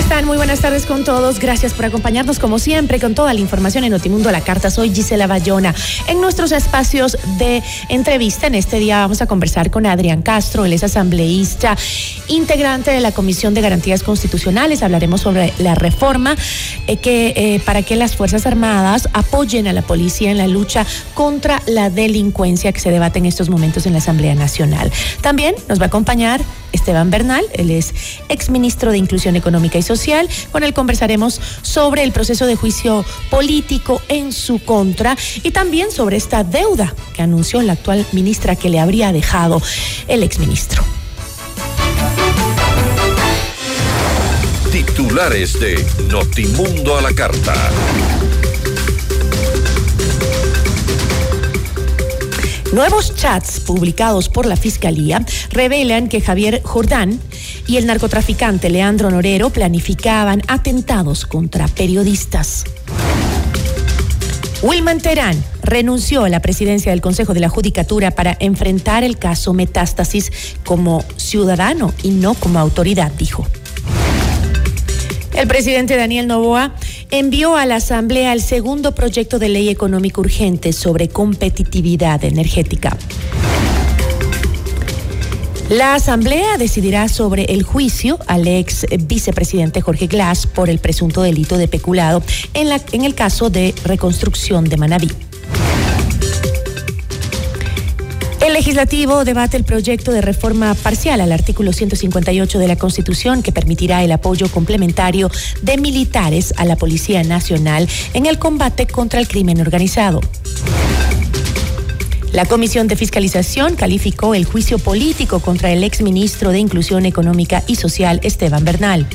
¿Qué tal? ¿Cómo están? Muy buenas tardes con todos. Gracias por acompañarnos como siempre con toda la información en Notimundo la Carta. Soy Gisela Bayona. En nuestros espacios de entrevista, en este día vamos a conversar con Adrián Castro, él es asambleísta, integrante de la Comisión de Garantías Constitucionales. Hablaremos sobre la reforma eh, que, eh, para que las Fuerzas Armadas apoyen a la policía en la lucha contra la delincuencia que se debate en estos momentos en la Asamblea Nacional. También nos va a acompañar Esteban Bernal, él es exministro de Inclusión Económica y Social. Con él conversaremos sobre el proceso de juicio político en su contra y también sobre esta deuda que anunció la actual ministra que le habría dejado el exministro. Titulares de Notimundo a la Carta. Nuevos chats publicados por la Fiscalía revelan que Javier Jordán y el narcotraficante Leandro Norero planificaban atentados contra periodistas. Wilman Terán renunció a la presidencia del Consejo de la Judicatura para enfrentar el caso Metástasis como ciudadano y no como autoridad, dijo. El presidente Daniel Novoa envió a la Asamblea el segundo proyecto de ley económico urgente sobre competitividad energética. La Asamblea decidirá sobre el juicio al ex vicepresidente Jorge Glass por el presunto delito de peculado en, en el caso de reconstrucción de Manabí. El legislativo debate el proyecto de reforma parcial al artículo 158 de la Constitución que permitirá el apoyo complementario de militares a la Policía Nacional en el combate contra el crimen organizado. La Comisión de Fiscalización calificó el juicio político contra el exministro de Inclusión Económica y Social, Esteban Bernal.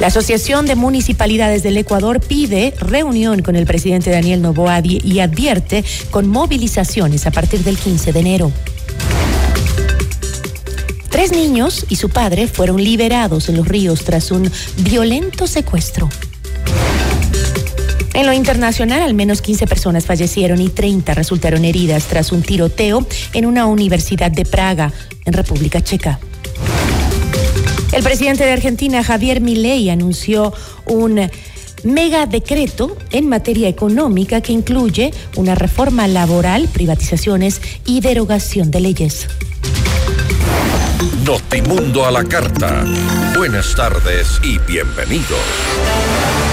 La Asociación de Municipalidades del Ecuador pide reunión con el presidente Daniel Novoa y advierte con movilizaciones a partir del 15 de enero. Tres niños y su padre fueron liberados en los ríos tras un violento secuestro. En lo internacional, al menos 15 personas fallecieron y 30 resultaron heridas tras un tiroteo en una universidad de Praga, en República Checa. El presidente de Argentina, Javier Milei, anunció un mega decreto en materia económica que incluye una reforma laboral, privatizaciones y derogación de leyes. Notimundo a la carta. Buenas tardes y bienvenidos.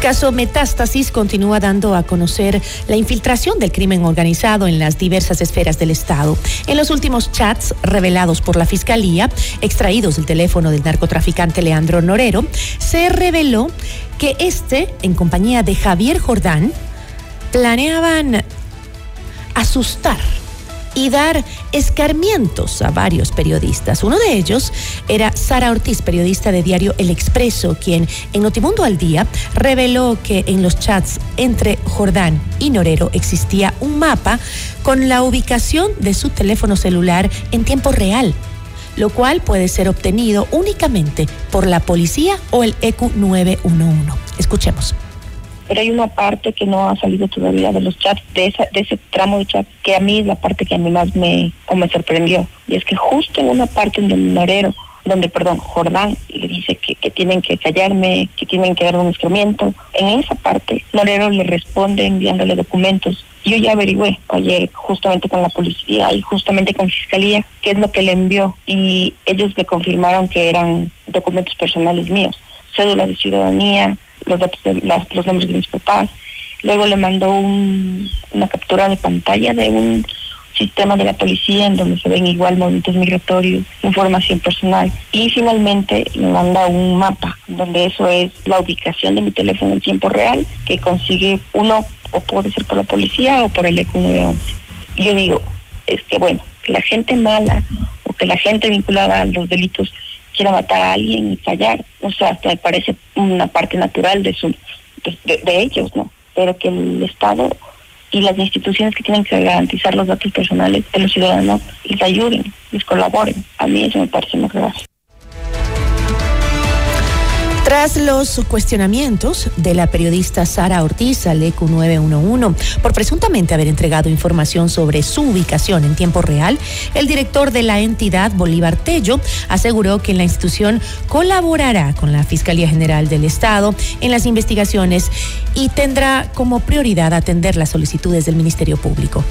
El caso Metástasis continúa dando a conocer la infiltración del crimen organizado en las diversas esferas del Estado. En los últimos chats revelados por la Fiscalía, extraídos del teléfono del narcotraficante Leandro Norero, se reveló que este, en compañía de Javier Jordán, planeaban asustar y dar escarmientos a varios periodistas. Uno de ellos era Sara Ortiz, periodista de diario El Expreso, quien en Notimundo al Día reveló que en los chats entre Jordán y Norero existía un mapa con la ubicación de su teléfono celular en tiempo real lo cual puede ser obtenido únicamente por la policía o el EQ 911. Escuchemos pero hay una parte que no ha salido todavía de los chats, de, esa, de ese tramo de chat, que a mí es la parte que a mí más me, o me sorprendió. Y es que justo en una parte donde el Norero, donde, perdón, Jordán le dice que, que tienen que callarme, que tienen que dar un instrumento, en esa parte Norero le responde enviándole documentos yo ya averigüé ayer justamente con la policía y justamente con fiscalía qué es lo que le envió y ellos me confirmaron que eran documentos personales míos, cédula de ciudadanía, los de los nombres de mis papás. Luego le mandó una captura de pantalla de un sistema de la policía en donde se ven igual movimientos migratorios, información personal y finalmente me manda un mapa donde eso es la ubicación de mi teléfono en tiempo real que consigue uno o puede ser por la policía o por el ECU 911. Yo digo, es que bueno, que la gente mala o que la gente vinculada a los delitos quiera matar a alguien y fallar, o sea, hasta me parece una parte natural de su de, ellos, ¿no? Pero que el Estado y las instituciones que tienen que garantizar los datos personales de los ciudadanos les ayuden, les colaboren. A mí eso me parece más grave. Tras los cuestionamientos de la periodista Sara Ortiz al ECU 911 por presuntamente haber entregado información sobre su ubicación en tiempo real, el director de la entidad, Bolívar Tello, aseguró que la institución colaborará con la Fiscalía General del Estado en las investigaciones y tendrá como prioridad atender las solicitudes del Ministerio Público.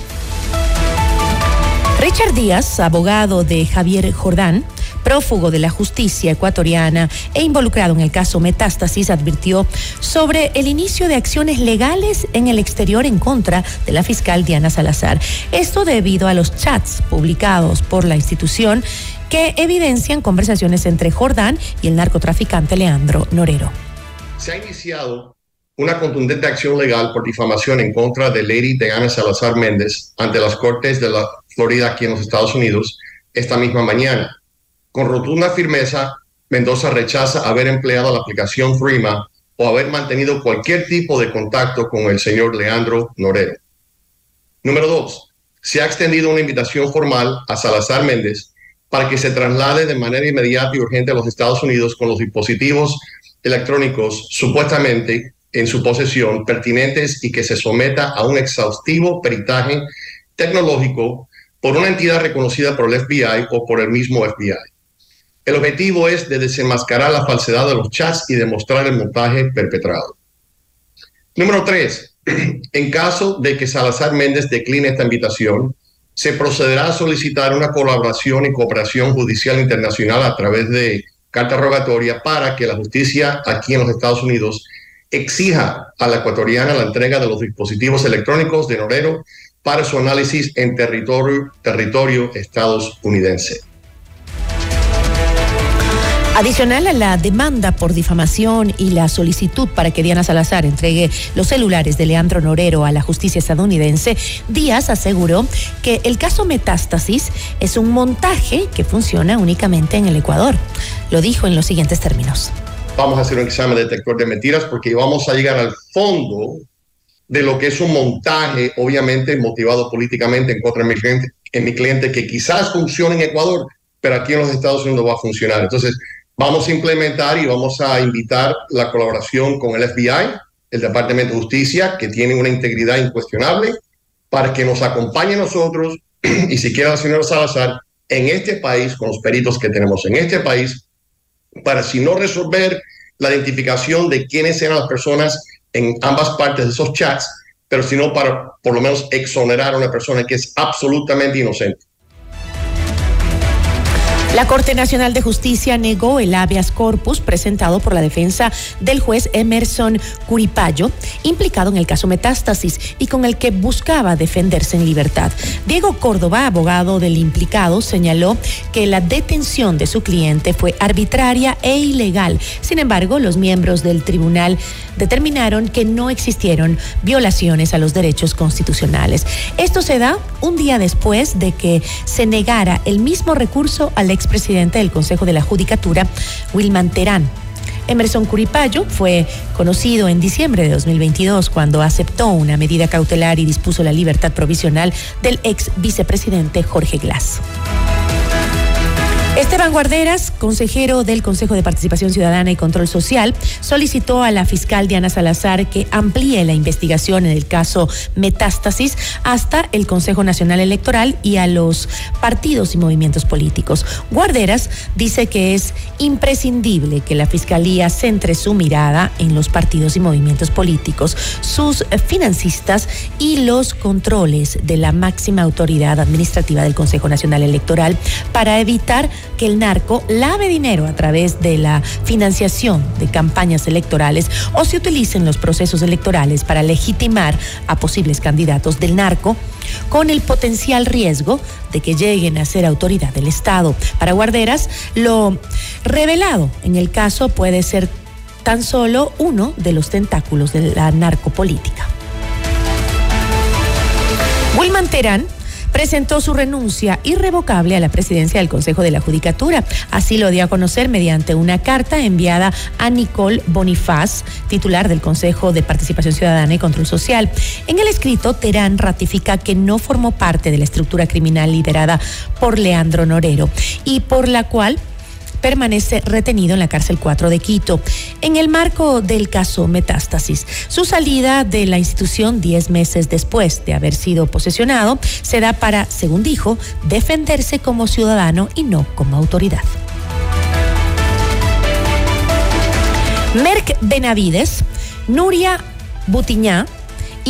Richard Díaz, abogado de Javier Jordán, prófugo de la justicia ecuatoriana e involucrado en el caso Metástasis, advirtió sobre el inicio de acciones legales en el exterior en contra de la fiscal Diana Salazar. Esto debido a los chats publicados por la institución que evidencian conversaciones entre Jordán y el narcotraficante Leandro Norero. Se ha iniciado una contundente acción legal por difamación en contra de Lady Diana Salazar Méndez ante las Cortes de la Florida aquí en los Estados Unidos esta misma mañana. Con rotunda firmeza, Mendoza rechaza haber empleado la aplicación FRIMA o haber mantenido cualquier tipo de contacto con el señor Leandro Norero. Número dos, se ha extendido una invitación formal a Salazar Méndez para que se traslade de manera inmediata y urgente a los Estados Unidos con los dispositivos electrónicos supuestamente en su posesión pertinentes y que se someta a un exhaustivo peritaje tecnológico por una entidad reconocida por el FBI o por el mismo FBI. El objetivo es de desenmascarar la falsedad de los chats y demostrar el montaje perpetrado. Número tres, en caso de que Salazar Méndez decline esta invitación, se procederá a solicitar una colaboración y cooperación judicial internacional a través de carta rogatoria para que la justicia aquí en los Estados Unidos exija a la ecuatoriana la entrega de los dispositivos electrónicos de Norero para su análisis en territorio, territorio estadounidense. Adicional a la demanda por difamación y la solicitud para que Diana Salazar entregue los celulares de Leandro Norero a la justicia estadounidense, Díaz aseguró que el caso Metástasis es un montaje que funciona únicamente en el Ecuador. Lo dijo en los siguientes términos. Vamos a hacer un examen de detector de mentiras porque vamos a llegar al fondo de lo que es un montaje, obviamente motivado políticamente en contra de mi cliente, en mi cliente que quizás funcione en Ecuador, pero aquí en los Estados Unidos no va a funcionar. Entonces, Vamos a implementar y vamos a invitar la colaboración con el FBI, el Departamento de Justicia, que tiene una integridad incuestionable, para que nos acompañe nosotros y si quiere la señora Salazar en este país, con los peritos que tenemos en este país, para si no resolver la identificación de quiénes eran las personas en ambas partes de esos chats, pero sino para por lo menos exonerar a una persona que es absolutamente inocente. La Corte Nacional de Justicia negó el habeas corpus presentado por la defensa del juez Emerson Curipayo, implicado en el caso Metástasis y con el que buscaba defenderse en libertad. Diego Córdoba, abogado del implicado, señaló que la detención de su cliente fue arbitraria e ilegal. Sin embargo, los miembros del tribunal determinaron que no existieron violaciones a los derechos constitucionales. Esto se da un día después de que se negara el mismo recurso al expresidente del Consejo de la Judicatura, Wilman Terán. Emerson Curipayo fue conocido en diciembre de 2022 cuando aceptó una medida cautelar y dispuso la libertad provisional del ex vicepresidente Jorge Glass. Esteban Guarderas, consejero del Consejo de Participación Ciudadana y Control Social, solicitó a la fiscal Diana Salazar que amplíe la investigación en el caso Metástasis hasta el Consejo Nacional Electoral y a los partidos y movimientos políticos. Guarderas dice que es imprescindible que la Fiscalía centre su mirada en los partidos y movimientos políticos, sus financistas y los controles de la máxima autoridad administrativa del Consejo Nacional Electoral para evitar que el narco lave dinero a través de la financiación de campañas electorales o se utilicen los procesos electorales para legitimar a posibles candidatos del narco con el potencial riesgo de que lleguen a ser autoridad del Estado. Para Guarderas, lo revelado en el caso puede ser tan solo uno de los tentáculos de la narcopolítica. Wilman Terán presentó su renuncia irrevocable a la presidencia del Consejo de la Judicatura. Así lo dio a conocer mediante una carta enviada a Nicole Bonifaz, titular del Consejo de Participación Ciudadana y Control Social. En el escrito, Terán ratifica que no formó parte de la estructura criminal liderada por Leandro Norero y por la cual permanece retenido en la cárcel 4 de Quito. En el marco del caso Metástasis, su salida de la institución 10 meses después de haber sido posesionado se da para, según dijo, defenderse como ciudadano y no como autoridad. Merck Benavides, Nuria Butiñá,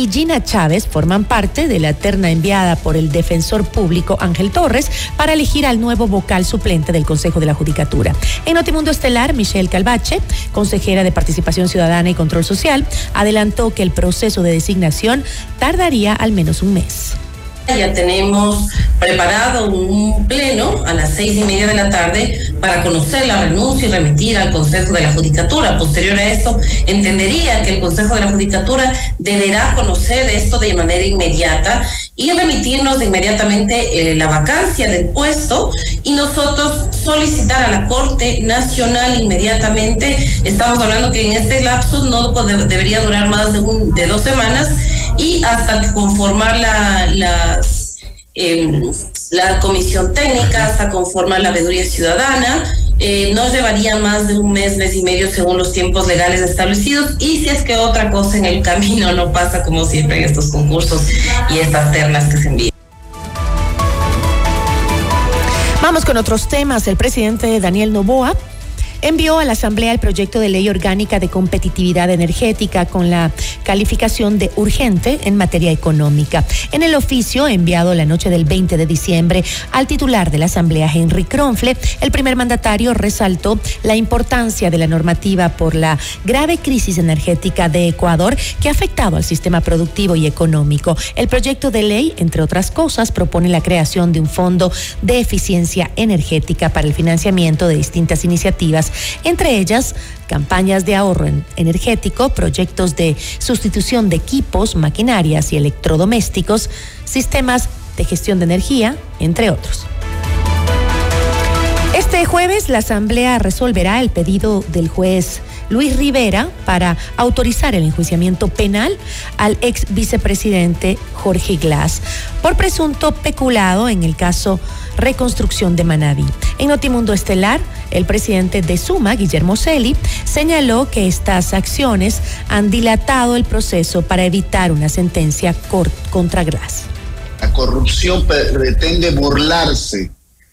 y Gina Chávez forman parte de la terna enviada por el defensor público Ángel Torres para elegir al nuevo vocal suplente del Consejo de la Judicatura. En Notimundo Estelar, Michelle Calvache, consejera de Participación Ciudadana y Control Social, adelantó que el proceso de designación tardaría al menos un mes. Ya tenemos preparado un pleno a las seis y media de la tarde para conocer la renuncia y remitir al Consejo de la Judicatura. Posterior a esto, entendería que el Consejo de la Judicatura deberá conocer esto de manera inmediata y remitirnos inmediatamente eh, la vacancia del puesto y nosotros solicitar a la Corte Nacional inmediatamente. Estamos hablando que en este lapso no debería durar más de, dos semanas y hasta conformar la, las, em, la comisión técnica, hasta conformar la veeduría ciudadana. Eh, no llevaría más de un mes, mes y medio según los tiempos legales establecidos y si es que otra cosa en el camino no pasa como siempre en estos concursos y estas ternas que se envían. Vamos con otros temas. El presidente Daniel Novoa envió a la Asamblea el proyecto de ley orgánica de competitividad energética con la calificación de urgente en materia económica. En el oficio enviado la noche del 20 de diciembre al titular de la Asamblea, Henry Kronfle, el primer mandatario resaltó la importancia de la normativa por la grave crisis energética de Ecuador que ha afectado al sistema productivo y económico. El proyecto de ley, entre otras cosas, propone la creación de un fondo de eficiencia energética para el financiamiento de distintas iniciativas entre ellas campañas de ahorro energético, proyectos de sustitución de equipos, maquinarias y electrodomésticos, sistemas de gestión de energía, entre otros. Este jueves la Asamblea resolverá el pedido del juez Luis Rivera para autorizar el enjuiciamiento penal al ex vicepresidente Jorge Glass por presunto peculado en el caso reconstrucción de Manaví. En Notimundo Estelar, el presidente de Suma, Guillermo Celi, señaló que estas acciones han dilatado el proceso para evitar una sentencia contra Glass. La corrupción pretende burlarse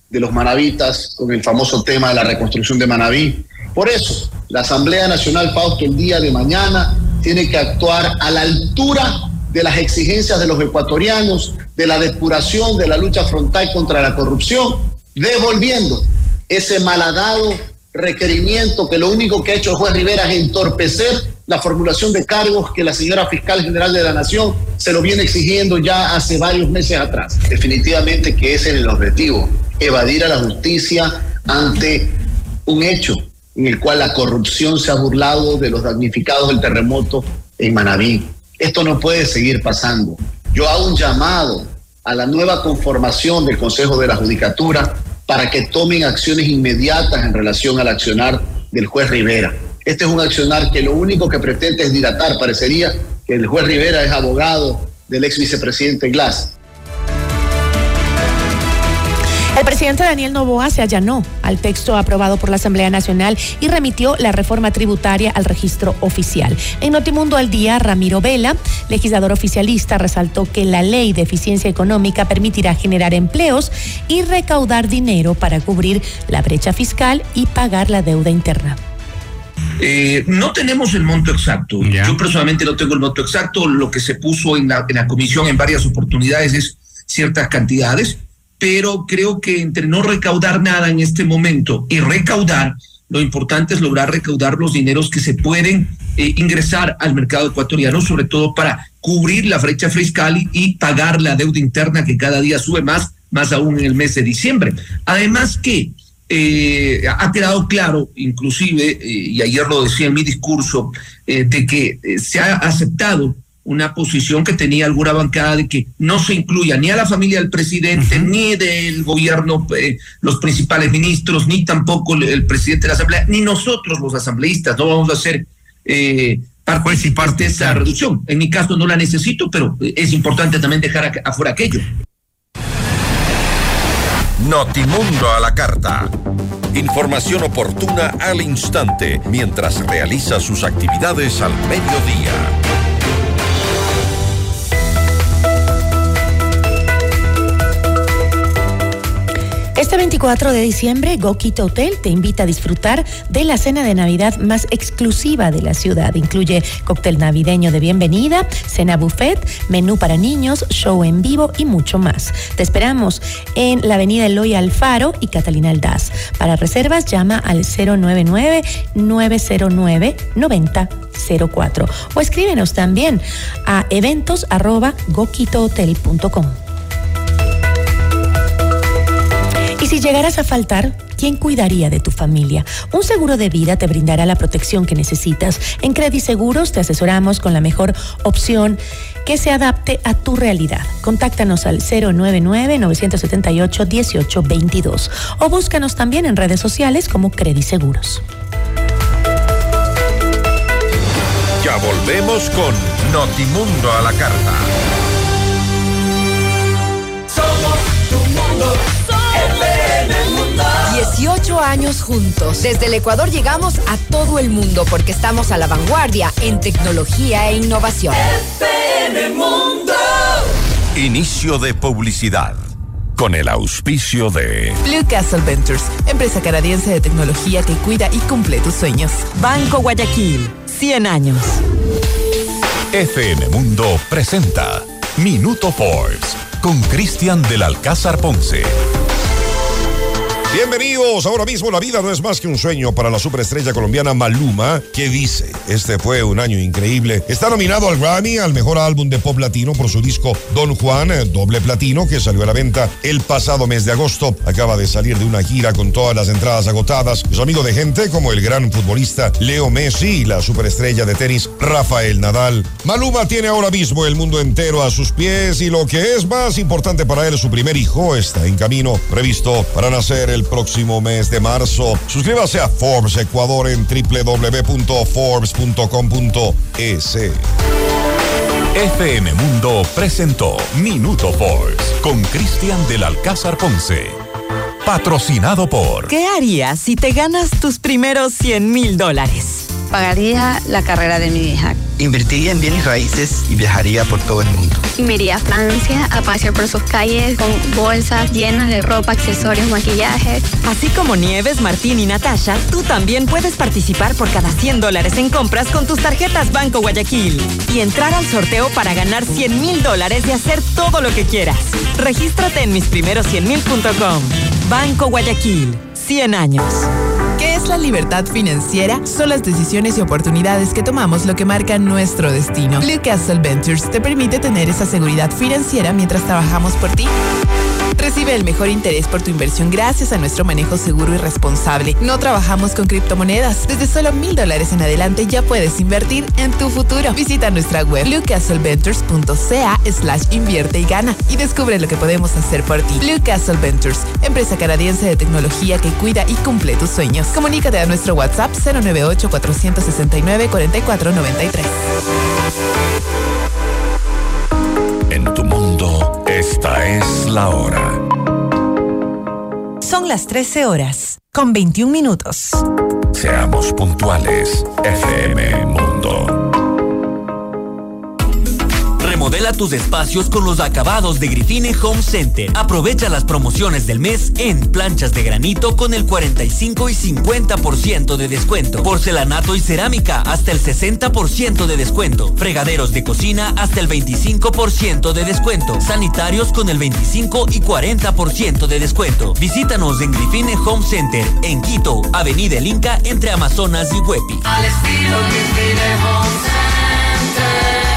de los manavitas con el famoso tema de la reconstrucción de Manaví. Por eso, la Asamblea Nacional Fausto el día de mañana tiene que actuar a la altura de las exigencias de los ecuatorianos, de la depuración, de la lucha frontal contra la corrupción, devolviendo ese malhadado requerimiento que lo único que ha hecho el juez Rivera es entorpecer la formulación de cargos que la señora fiscal general de la Nación se lo viene exigiendo ya hace varios meses atrás. Definitivamente que ese es el objetivo, evadir a la justicia ante un hecho en el cual la corrupción se ha burlado de los damnificados del terremoto en Manabí. Esto no puede seguir pasando. Yo hago un llamado a la nueva conformación del Consejo de la Judicatura para que tomen acciones inmediatas en relación al accionar del juez Rivera. Este es un accionar que lo único que pretende es dilatar. Parecería que el juez Rivera es abogado del ex vicepresidente Glass El presidente Daniel Novoa se allanó al texto aprobado por la Asamblea Nacional y remitió la reforma tributaria al registro oficial. En Notimundo al Día, Ramiro Vela, legislador oficialista, resaltó que la ley de eficiencia económica permitirá generar empleos y recaudar dinero para cubrir la brecha fiscal y pagar la deuda interna. Eh, no tenemos el monto exacto. Yo personalmente no tengo el monto exacto. Lo que se puso en la, en la comisión en varias oportunidades es ciertas cantidades pero creo que entre no recaudar nada en este momento y recaudar, lo importante es lograr recaudar los dineros que se pueden eh, ingresar al mercado ecuatoriano, sobre todo para cubrir la brecha fiscal y, pagar la deuda interna que cada día sube más, más aún en el mes de diciembre. Además que eh, ha quedado claro, inclusive, eh, y ayer lo decía en mi discurso, de que se ha aceptado una posición que tenía alguna bancada de que no se incluya ni a la familia del presidente, ni del gobierno, eh, los principales ministros, ni tampoco el, presidente de la Asamblea, ni nosotros los asambleístas, no vamos a ser eh, parte de esa reducción. En mi caso no la necesito, pero es importante también dejar afuera aquello. Notimundo a la carta. Información oportuna al instante mientras realiza sus actividades al mediodía. 24 de diciembre, Goquito Hotel te invita a disfrutar de la cena de Navidad más exclusiva de la ciudad. Incluye cóctel navideño de bienvenida, cena buffet, menú para niños, show en vivo y mucho más. Te esperamos en la avenida Eloy Alfaro y Catalina Aldaz. Para reservas, llama al 099-909-9004 o escríbenos también a eventos y si llegaras a faltar, ¿quién cuidaría de tu familia? Un seguro de vida te brindará la protección que necesitas. En Credit Seguros te asesoramos con la mejor opción que se adapte a tu realidad. Contáctanos al 099-978-1822 o búscanos también en redes sociales como Credit Seguros. Ya volvemos con Notimundo a la carta. 18 años juntos. Desde el Ecuador llegamos a todo el mundo porque estamos a la vanguardia en tecnología e innovación. Mundo. Inicio de publicidad. Con el auspicio de Blue Castle Ventures, empresa canadiense de tecnología que cuida y cumple tus sueños. Banco Guayaquil, 100 años. FM Mundo presenta Minuto Forbes con Cristian del Alcázar Ponce. Bienvenidos. Ahora mismo la vida no es más que un sueño para la superestrella colombiana Maluma, que dice, este fue un año increíble. Está nominado al Grammy al mejor álbum de pop latino por su disco Don Juan, eh, doble platino, que salió a la venta el pasado mes de agosto. Acaba de salir de una gira con todas las entradas agotadas. Es amigo de gente como el gran futbolista Leo Messi y la superestrella de tenis Rafael Nadal. Maluma tiene ahora mismo el mundo entero a sus pies y lo que es más importante para él, su primer hijo está en camino, previsto para nacer el próximo mes de marzo. Suscríbase a Forbes Ecuador en www.forbes.com.es. FM Mundo presentó Minuto Forbes con Cristian del Alcázar Ponce. Patrocinado por. ¿Qué harías si te ganas tus primeros 100 mil dólares? Pagaría la carrera de mi hija Invertiría en bienes raíces y viajaría por todo el mundo. Y me iría a Francia a pasear por sus calles con bolsas llenas de ropa, accesorios, maquillaje. Así como Nieves, Martín y Natasha, tú también puedes participar por cada 100 dólares en compras con tus tarjetas Banco Guayaquil y entrar al sorteo para ganar 100 mil dólares y hacer todo lo que quieras. Regístrate en misprimeros100mil.com. Banco Guayaquil, 100 años. ¿Qué es la libertad financiera? Son las decisiones y oportunidades que tomamos lo que marca nuestro destino. Blue Castle Ventures te permite tener esa seguridad financiera mientras trabajamos por ti. Recibe el mejor interés por tu inversión gracias a nuestro manejo seguro y responsable. No trabajamos con criptomonedas. Desde solo mil dólares en adelante ya puedes invertir en tu futuro. Visita nuestra web bluecastleventures.ca slash invierte y gana y descubre lo que podemos hacer por ti. Blue Castle Ventures, empresa canadiense de tecnología que cuida y cumple tus sueños. Comunícate a nuestro WhatsApp 098 469 4493. Esta es la hora. Son las 13 horas, con 21 minutos. Seamos puntuales, FM Mundo. Remodela tus espacios con los acabados de Grifine Home Center. Aprovecha las promociones del mes en planchas de granito con el 45 y 50% de descuento. Porcelanato y cerámica hasta el 60% de descuento. Fregaderos de cocina hasta el 25% de descuento. Sanitarios con el 25 y 40% de descuento. Visítanos en Grifine Home Center en Quito, Avenida El Inca entre Amazonas y Huepi. Al estilo Grifine Home Center.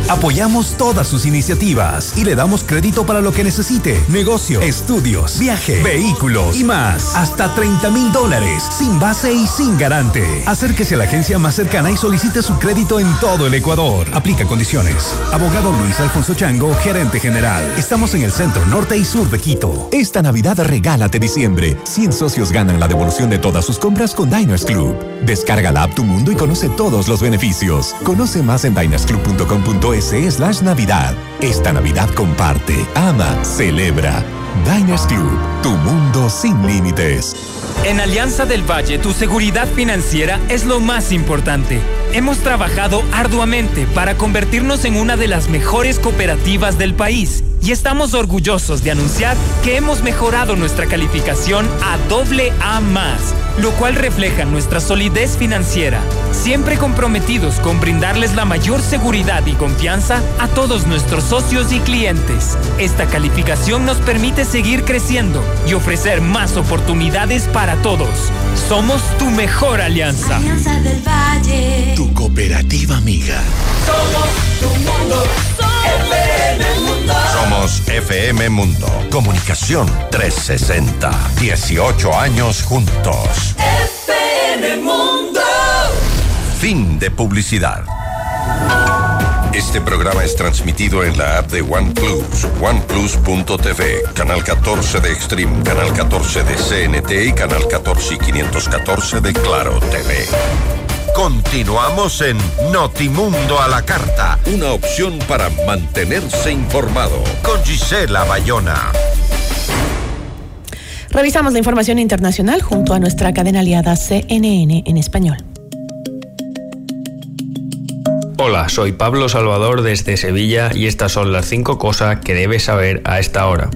Apoyamos todas sus iniciativas y le damos crédito para lo que necesite. Negocio, estudios, viaje, vehículos y más. Hasta 30 mil dólares, sin base y sin garante. Acérquese a la agencia más cercana y solicite su crédito en todo el Ecuador. Aplica condiciones. Abogado Luis Alfonso Chango, gerente general. Estamos en el centro norte y sur de Quito. Esta Navidad regálate diciembre. 100 socios ganan la devolución de todas sus compras con Diners Club. Descarga la app Tu Mundo y conoce todos los beneficios. Conoce más en dinersclub.com.es Navidad. Esta Navidad comparte, ama, celebra. Diners Club, tu mundo sin límites. En Alianza del Valle, tu seguridad financiera es lo más importante. Hemos trabajado arduamente para convertirnos en una de las mejores cooperativas del país y estamos orgullosos de anunciar que hemos mejorado nuestra calificación a doble A lo cual refleja nuestra solidez financiera, siempre comprometidos con brindarles la mayor seguridad y confianza a todos nuestros socios y clientes. Esta calificación nos permite seguir creciendo y ofrecer más oportunidades para todos. Somos tu mejor alianza. Alianza del Valle. Tu cooperativa amiga. Somos tu mundo. FM Mundo. Somos FM Mundo. Comunicación 360. 18 años juntos. FM Mundo. Fin de publicidad. Este programa es transmitido en la app de OnePlus, oneplus.tv, canal 14 de Extreme, canal 14 de CNT y canal 14 y 514 de Claro TV. Continuamos en Notimundo a la Carta, una opción para mantenerse informado con Gisela Bayona. Revisamos la información internacional junto a nuestra cadena aliada CNN en español. Hola, soy Pablo Salvador desde Sevilla y estas son las cinco cosas que debes saber a esta hora.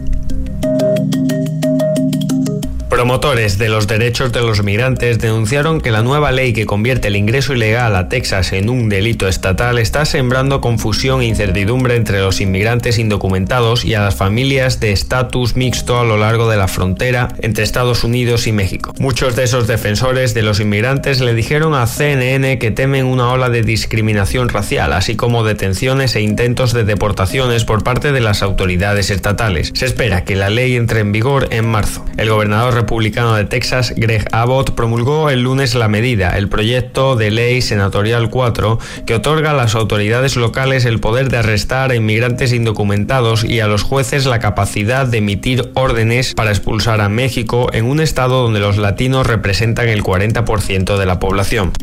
Promotores de los derechos de los migrantes denunciaron que la nueva ley que convierte el ingreso ilegal a Texas en un delito estatal está sembrando confusión e incertidumbre entre los inmigrantes indocumentados y a las familias de estatus mixto a lo largo de la frontera entre Estados Unidos y México. Muchos de esos defensores de los inmigrantes le dijeron a CNN que temen una ola de discriminación racial, así como detenciones e intentos de deportaciones por parte de las autoridades estatales. Se espera que la ley entre en vigor en marzo. El gobernador de Texas, Greg Abbott, promulgó el lunes la medida, el proyecto de ley senatorial 4, que otorga a las autoridades locales el poder de arrestar a inmigrantes indocumentados y a los jueces la capacidad de emitir órdenes para expulsar a México en un estado donde los latinos representan el 40% de la población.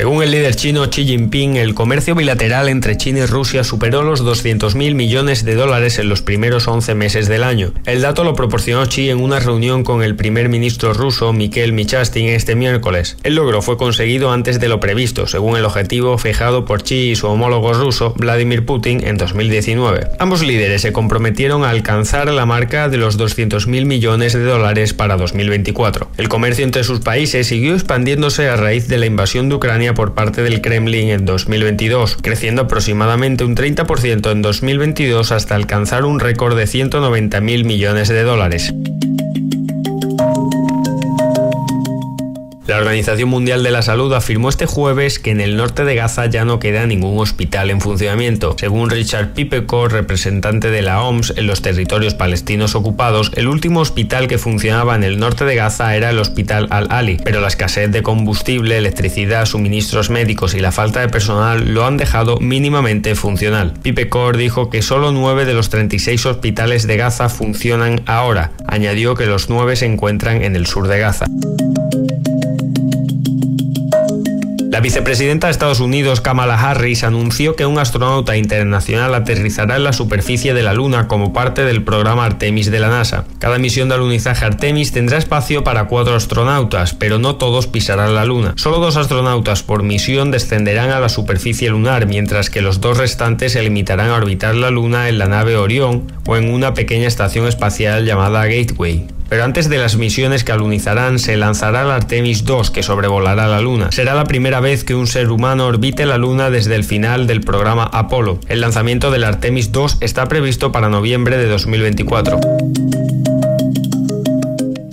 Según el líder chino Xi Jinping, el comercio bilateral entre China y Rusia superó los 200.000 millones de dólares en los primeros 11 meses del año. El dato lo proporcionó Xi en una reunión con el primer ministro ruso Mikhail Michastin este miércoles. El logro fue conseguido antes de lo previsto, según el objetivo fijado por Xi y su homólogo ruso Vladimir Putin en 2019. Ambos líderes se comprometieron a alcanzar la marca de los 200.000 millones de dólares para 2024. El comercio entre sus países siguió expandiéndose a raíz de la invasión de Ucrania por parte del Kremlin en 2022, creciendo aproximadamente un 30% en 2022 hasta alcanzar un récord de 190.000 millones de dólares. La Organización Mundial de la Salud afirmó este jueves que en el norte de Gaza ya no queda ningún hospital en funcionamiento. Según Richard Pipecor, representante de la OMS en los territorios palestinos ocupados, el último hospital que funcionaba en el norte de Gaza era el Hospital Al-Ali, pero la escasez de combustible, electricidad, suministros médicos y la falta de personal lo han dejado mínimamente funcional. Pipecor dijo que solo 9 de los 36 hospitales de Gaza funcionan ahora. Añadió que los 9 se encuentran en el sur de Gaza. La vicepresidenta de Estados Unidos, Kamala Harris, anunció que un astronauta internacional aterrizará en la superficie de la Luna como parte del programa Artemis de la NASA. Cada misión de alunizaje Artemis tendrá espacio para cuatro astronautas, pero no todos pisarán la Luna. Solo dos astronautas por misión descenderán a la superficie lunar, mientras que los dos restantes se limitarán a orbitar la Luna en la nave Orión o en una pequeña estación espacial llamada Gateway. Pero antes de las misiones que alunizarán, se lanzará el Artemis 2 que sobrevolará la Luna. Será la primera vez que un ser humano orbite la Luna desde el final del programa Apolo. El lanzamiento del Artemis 2 está previsto para noviembre de 2024.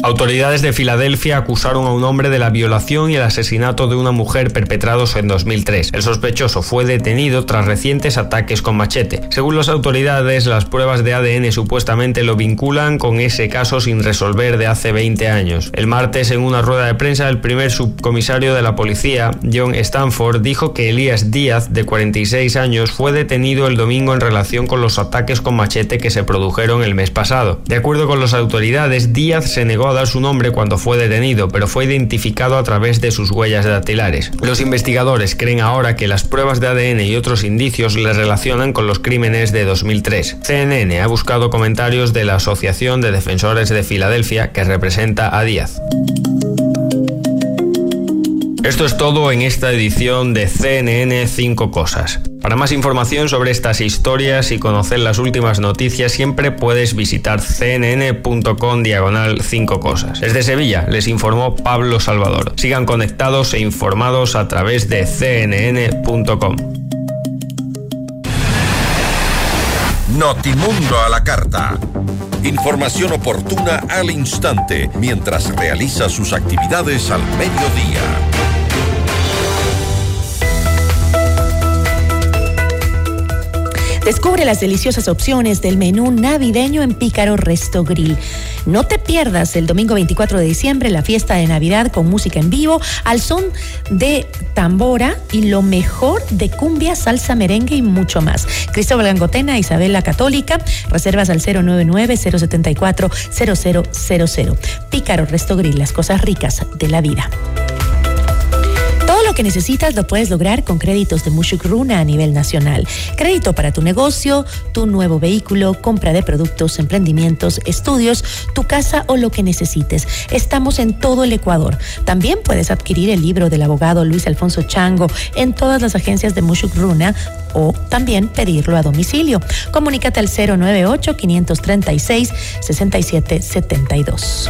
Autoridades de Filadelfia acusaron a un hombre de la violación y el asesinato de una mujer perpetrados en 2003. El sospechoso fue detenido tras recientes ataques con machete. Según las autoridades, las pruebas de ADN supuestamente lo vinculan con ese caso sin resolver de hace 20 años. El martes, en una rueda de prensa, el primer subcomisario de la policía, John Stanford, dijo que Elías Díaz, de 46 años, fue detenido el domingo en relación con los ataques con machete que se produjeron el mes pasado. De acuerdo con las autoridades, Díaz se negó a dar su nombre cuando fue detenido, pero fue identificado a través de sus huellas dactilares. Los investigadores creen ahora que las pruebas de ADN y otros indicios le relacionan con los crímenes de 2003. CNN ha buscado comentarios de la Asociación de Defensores de Filadelfia que representa a Díaz. Esto es todo en esta edición de CNN 5 Cosas. Para más información sobre estas historias y conocer las últimas noticias siempre puedes visitar cnn.com diagonal 5 cosas. Desde Sevilla les informó Pablo Salvador. Sigan conectados e informados a través de cnn.com. Notimundo a la carta. Información oportuna al instante mientras realiza sus actividades al mediodía. Descubre las deliciosas opciones del menú navideño en Pícaro Resto Grill. No te pierdas el domingo 24 de diciembre la fiesta de Navidad con música en vivo, al son de tambora y lo mejor de cumbia, salsa, merengue y mucho más. Cristóbal Gangotena, Isabel la Católica, reservas al 099-074-0000. Pícaro Resto Grill, las cosas ricas de la vida. Que necesitas lo puedes lograr con créditos de Mushuk Runa a nivel nacional. Crédito para tu negocio, tu nuevo vehículo, compra de productos, emprendimientos, estudios, tu casa o lo que necesites. Estamos en todo el Ecuador. También puedes adquirir el libro del abogado Luis Alfonso Chango en todas las agencias de Mushuk Runa o también pedirlo a domicilio. Comunícate al 098 536 6772.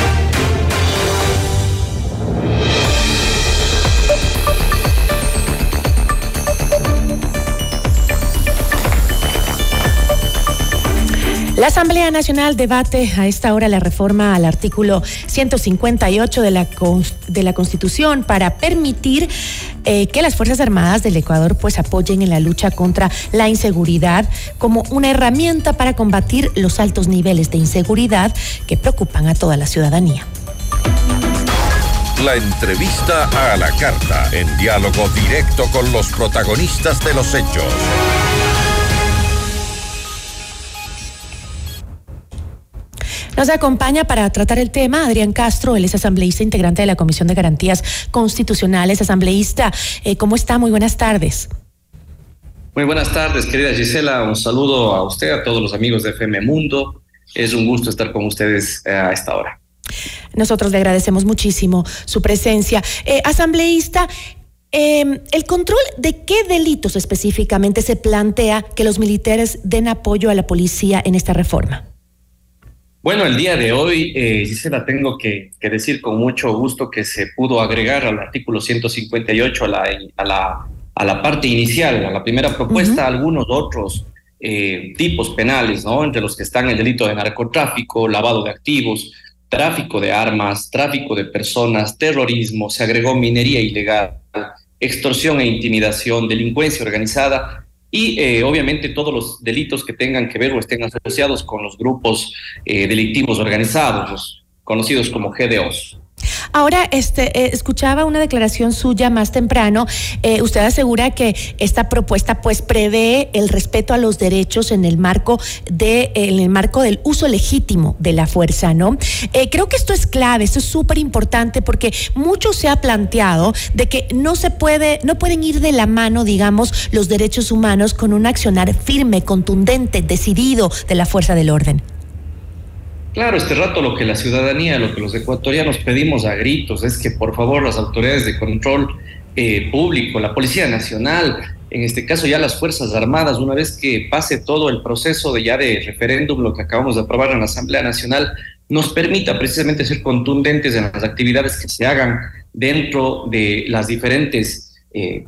La Asamblea Nacional debate a esta hora la reforma al artículo 158 de la, Constitución para permitir eh, que las Fuerzas Armadas del Ecuador pues apoyen en la lucha contra la inseguridad como una herramienta para combatir los altos niveles de inseguridad que preocupan a toda la ciudadanía. La entrevista a la carta, en diálogo directo con los protagonistas de los hechos. Nos acompaña para tratar el tema Adrián Castro, él es asambleísta integrante de la Comisión de Garantías Constitucionales. Asambleísta, eh, ¿cómo está? Muy buenas tardes. Muy buenas tardes, querida Gisela. Un saludo a usted, a todos los amigos de FM Mundo. Es un gusto estar con ustedes eh, a esta hora. Nosotros le agradecemos muchísimo su presencia. Eh, asambleísta, em, ¿El control de qué delitos específicamente se plantea que los militares den apoyo a la policía en esta reforma? Bueno, el día de hoy, eh, la tengo que, decir con mucho gusto que se pudo agregar al artículo 158 a la, a la a la parte inicial, a la primera propuesta, algunos otros eh, tipos penales, ¿no? Entre los que están el delito de narcotráfico, lavado de activos, tráfico de armas, tráfico de personas, terrorismo, se agregó minería ilegal, extorsión e intimidación, delincuencia organizada y eh, obviamente todos los delitos que tengan que ver o estén asociados con los grupos eh, delictivos organizados, los conocidos como GDOs. Ahora, este, eh, escuchaba una declaración suya más temprano. Eh, usted asegura que esta propuesta, pues, prevé el respeto a los derechos en el marco de, en el marco del uso legítimo de la fuerza, ¿no? Eh, creo que esto es clave, esto es súper importante porque mucho se ha planteado de que no se puede, no pueden ir de la mano, digamos, los derechos humanos con un accionar firme, contundente, decidido de la fuerza del orden. Claro, este rato lo que la ciudadanía, lo que los ecuatorianos pedimos a gritos es que por favor las autoridades de control eh, público, la Policía Nacional, en este caso ya las Fuerzas Armadas, una vez que pase todo el proceso de ya de referéndum, lo que acabamos de aprobar en la Asamblea Nacional, nos permita precisamente ser contundentes en las actividades que se hagan dentro de las diferentes eh,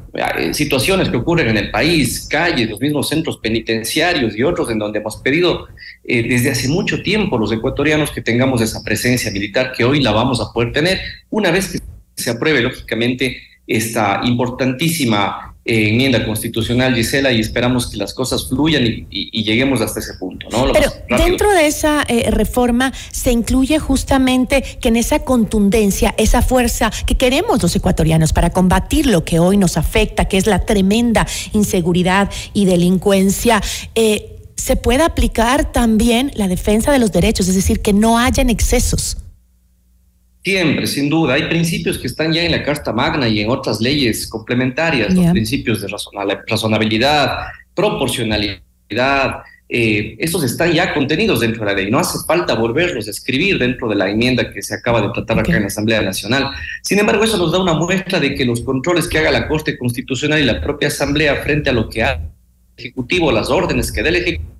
situaciones que ocurren en el país, calles, los mismos centros penitenciarios y otros en donde hemos pedido eh, desde hace mucho tiempo los ecuatorianos que tengamos esa presencia militar que hoy la vamos a poder tener. Una vez que se apruebe lógicamente esta importantísima eh, enmienda constitucional, Gisela, y esperamos que las cosas fluyan y, lleguemos hasta ese punto. ¿no? Pero dentro de esa eh, reforma se incluye justamente que en esa contundencia, esa fuerza que queremos los ecuatorianos para combatir lo que hoy nos afecta, que es la tremenda inseguridad y delincuencia, eh, se pueda aplicar también la defensa de los derechos, es decir, que no hayan excesos. Siempre, sin duda. Hay principios que están ya en la Carta Magna y en otras leyes complementarias, los principios de razonabilidad, proporcionalidad, eh, esos están ya contenidos dentro de la ley. No hace falta volverlos a escribir dentro de la enmienda que se acaba de tratar acá en la Asamblea Nacional. Sin embargo, eso nos da una muestra de que los controles que haga la Corte Constitucional y la propia Asamblea frente a lo que hace el Ejecutivo, las órdenes que dé el Ejecutivo,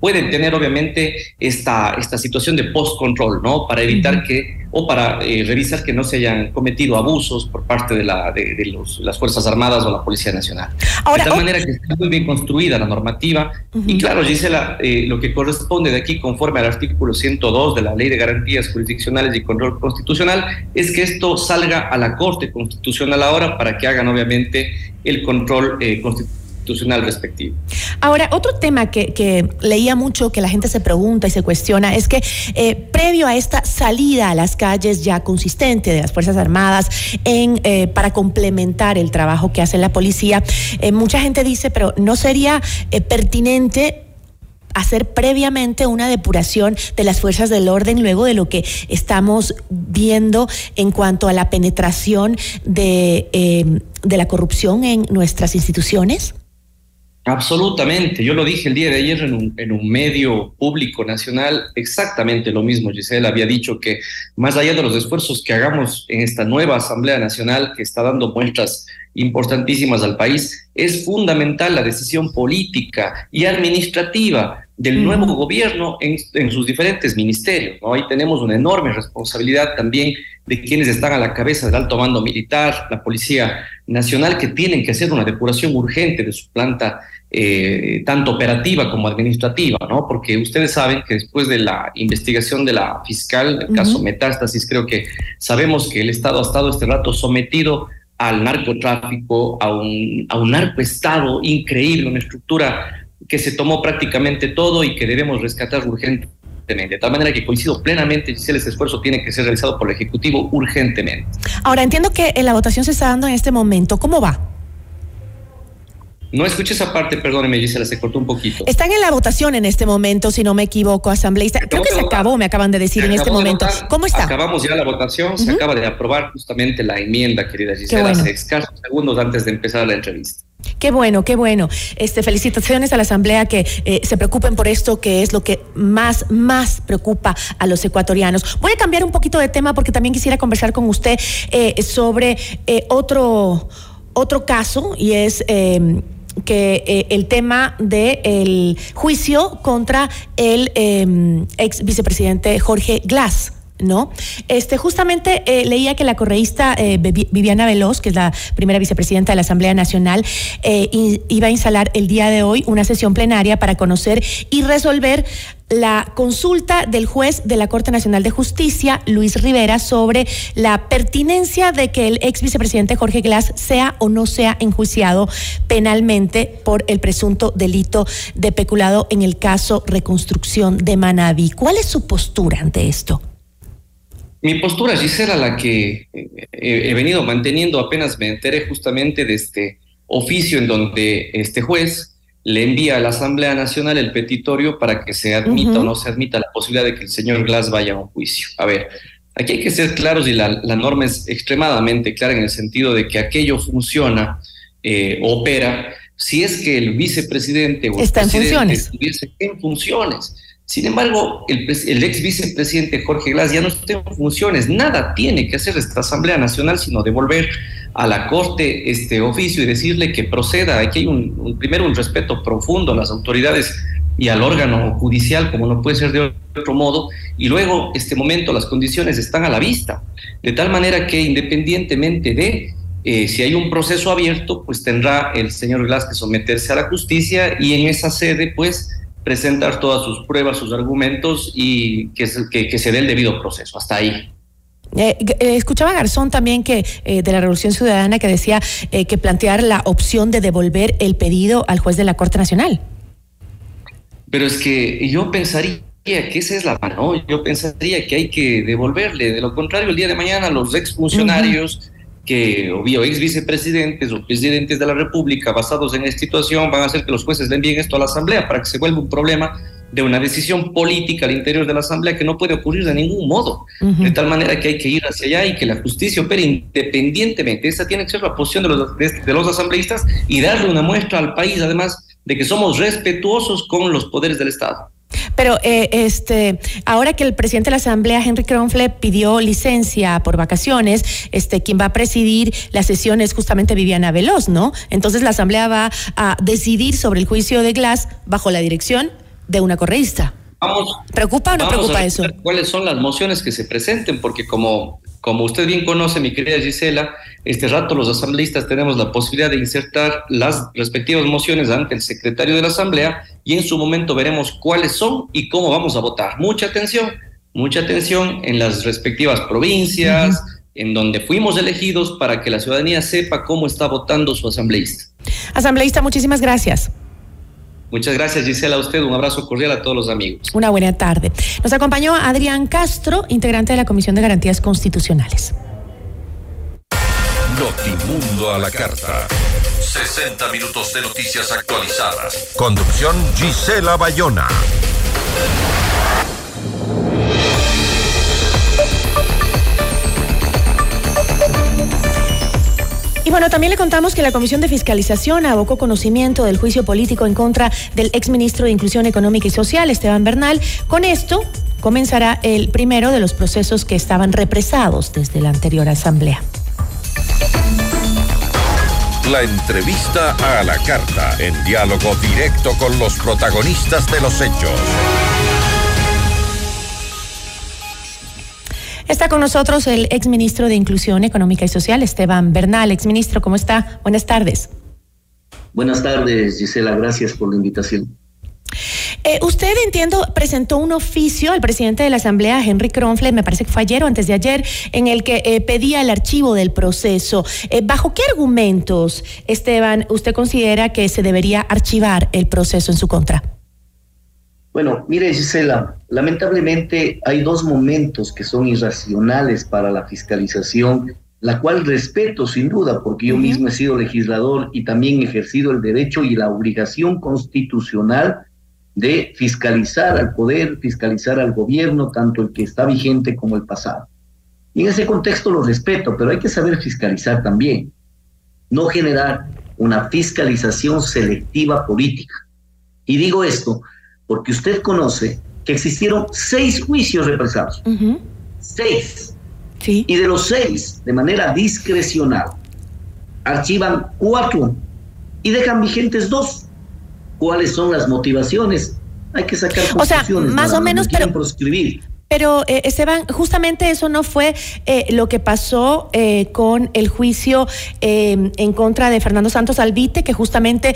pueden tener obviamente esta, esta situación de post-control, ¿no? Para evitar que, o para eh, revisar que no se hayan cometido abusos por parte de, la, de, los, las Fuerzas Armadas o la Policía Nacional. de tal manera que está muy bien construida la normativa. Y claro, Gisela, eh, lo que corresponde de aquí, conforme al artículo 102 de la Ley de Garantías Jurisdiccionales y Control Constitucional, es que esto salga a la Corte Constitucional ahora para que hagan obviamente el control eh, constitucional respectivo. Ahora, otro tema que, leía mucho, que la gente se pregunta y se cuestiona, es que eh, previo a esta salida a las calles ya consistente de las Fuerzas Armadas eh, para complementar el trabajo que hace la policía, eh, mucha gente dice, pero ¿no sería pertinente hacer previamente una depuración de las fuerzas del orden luego de lo que estamos viendo en cuanto a la penetración de, de la corrupción en nuestras instituciones? Absolutamente, yo lo dije el día de ayer en un, un, medio público nacional, exactamente lo mismo. Giselle había dicho que más allá de los esfuerzos que hagamos en esta nueva Asamblea Nacional que está dando muestras importantísimas al país, es fundamental la decisión política y administrativa del nuevo gobierno en, en, sus diferentes ministerios. ¿no? Ahí tenemos una enorme responsabilidad también de quienes están a la cabeza del alto mando militar, la Policía Nacional, que tienen que hacer una depuración urgente de su planta eh, tanto operativa como administrativa, ¿no? Porque ustedes saben que después de la investigación de la fiscal, el caso Metástasis, creo que sabemos que el Estado ha estado este rato sometido al narcotráfico, a un, a un narcoestado increíble, una estructura que se tomó prácticamente todo y que debemos rescatar urgentemente. De tal manera que coincido plenamente, Giselle, ese esfuerzo tiene que ser realizado por el Ejecutivo urgentemente. Ahora, entiendo que la votación se está dando en este momento. ¿Cómo va? No escuché esa parte, perdóneme, Gisela, se cortó un poquito. Están en la votación en este momento, si no me equivoco, asambleísta. Creo que se acabó, me acaban de decir en este momento. ¿Cómo está? Acabamos ya la votación, se acaba de aprobar justamente la enmienda, querida Gisela, hace escasos segundos antes de empezar la entrevista. Qué bueno, qué bueno. Este, felicitaciones a la Asamblea que eh, se preocupen por esto, que es lo que más, más preocupa a los ecuatorianos. Voy a cambiar un poquito de tema porque también quisiera conversar con usted eh, sobre eh, otro, otro caso y es que eh, el tema del juicio contra el em, ex vicepresidente Jorge Glass. ¿No? Este, justamente eh, leía que la correísta eh, Viviana Veloz, que es la primera vicepresidenta de la Asamblea Nacional, eh, iba a instalar el día de hoy una sesión plenaria para conocer y resolver la consulta del juez de la Corte Nacional de Justicia, Luis Rivera, sobre la pertinencia de que el ex vicepresidente Jorge Glass sea o no sea enjuiciado penalmente por el presunto delito de peculado en el caso reconstrucción de Manaví. ¿Cuál es su postura ante esto? Mi postura, Gisela, la que eh, he venido manteniendo apenas me enteré justamente de este oficio en donde este juez le envía a la Asamblea Nacional el petitorio para que se admita o no se admita la posibilidad de que el señor Glass vaya a un juicio. A ver, aquí hay que ser claros y la, norma es extremadamente clara en el sentido de que aquello funciona, eh, opera, si es que el vicepresidente o el presidente estuviese en funciones. Sin embargo, el, ex vicepresidente Jorge Glass ya no está en funciones. Nada tiene que hacer esta Asamblea Nacional sino devolver a la Corte este oficio y decirle que proceda. Aquí hay un, primero un respeto profundo a las autoridades y al órgano judicial, como no puede ser de otro modo, y luego, este momento, las condiciones están a la vista, de tal manera que independientemente de eh, si hay un proceso abierto, pues tendrá el señor Glass que someterse a la justicia y en esa sede, pues, presentar todas sus pruebas, sus argumentos y que, que, se dé el debido proceso. Hasta ahí. Eh, eh, escuchaba Garzón también que eh, de la Revolución Ciudadana que decía que plantear la opción de devolver el pedido al juez de la Corte Nacional. Pero es que yo pensaría que esa es la mano, yo pensaría que hay que devolverle, de lo contrario el día de mañana los exfuncionarios que o ex vicepresidentes o presidentes de la República basados en esta situación van a hacer que los jueces le envíen esto a la Asamblea para que se vuelva un problema de una decisión política al interior de la Asamblea que no puede ocurrir de ningún modo. De tal manera que hay que ir hacia allá y que la justicia opere independientemente. Esa tiene que ser la posición de los, de los asambleístas y darle una muestra al país, además, de que somos respetuosos con los poderes del Estado. Pero eh, este, ahora que el presidente de la Asamblea, Henry Kronfle, pidió licencia por vacaciones, este, quien va a presidir la sesión es justamente Viviana Veloz, ¿no? Entonces la Asamblea va a decidir sobre el juicio de Glass bajo la dirección de una correísta. Vamos, ¿Preocupa o no preocupa eso? ¿Cuáles son las mociones que se presenten? Porque como, como usted bien conoce, mi querida Gisela, este rato los asambleístas tenemos la posibilidad de insertar las respectivas mociones ante el secretario de la Asamblea y en su momento veremos cuáles son y cómo vamos a votar. Mucha atención, mucha atención en las respectivas provincias, en donde fuimos elegidos para que la ciudadanía sepa cómo está votando su asambleísta. Asambleísta, muchísimas gracias. Muchas gracias, Gisela, a usted. Un abrazo cordial a todos los amigos. Una buena tarde. Nos acompañó Adrián Castro, integrante de la Comisión de Garantías Constitucionales. Notimundo a la carta. 60 minutos de noticias actualizadas. Conducción Gisela Bayona. Y bueno, también le contamos que la Comisión de Fiscalización abocó conocimiento del juicio político en contra del exministro de Inclusión Económica y Social, Esteban Bernal. Con esto comenzará el primero de los procesos que estaban represados desde la anterior asamblea. La entrevista a la carta, en diálogo directo con los protagonistas de los hechos. Está con nosotros el exministro de Inclusión Económica y Social, Esteban Bernal. Exministro, ¿cómo está? Buenas tardes. Buenas tardes, Gisela. Gracias por la invitación. Eh, usted, entiendo, presentó un oficio al presidente de la Asamblea, Henry Kronfle, me parece que fue ayer o antes de ayer, en el que eh, pedía el archivo del proceso. Eh, ¿Bajo qué argumentos, Esteban, usted considera que se debería archivar el proceso en su contra? Bueno, mire Gisela, lamentablemente hay dos momentos que son irracionales para la fiscalización, la cual respeto sin duda, porque yo mismo he sido legislador y también he ejercido el derecho y la obligación constitucional de fiscalizar al poder, fiscalizar al gobierno, tanto el que está vigente como el pasado. Y en ese contexto lo respeto, pero hay que saber fiscalizar también, no generar una fiscalización selectiva política. Y digo esto porque usted conoce que existieron seis juicios represados. Seis. Sí. Y de los seis, de manera discrecional, archivan cuatro y dejan vigentes dos. ¿Cuáles son las motivaciones? Hay que sacar conclusiones. O sea, más o menos, pero, proscribir. Pero eh, Esteban, justamente eso no fue eh, lo que pasó eh, con el juicio en contra de Fernando Santos Albite, que justamente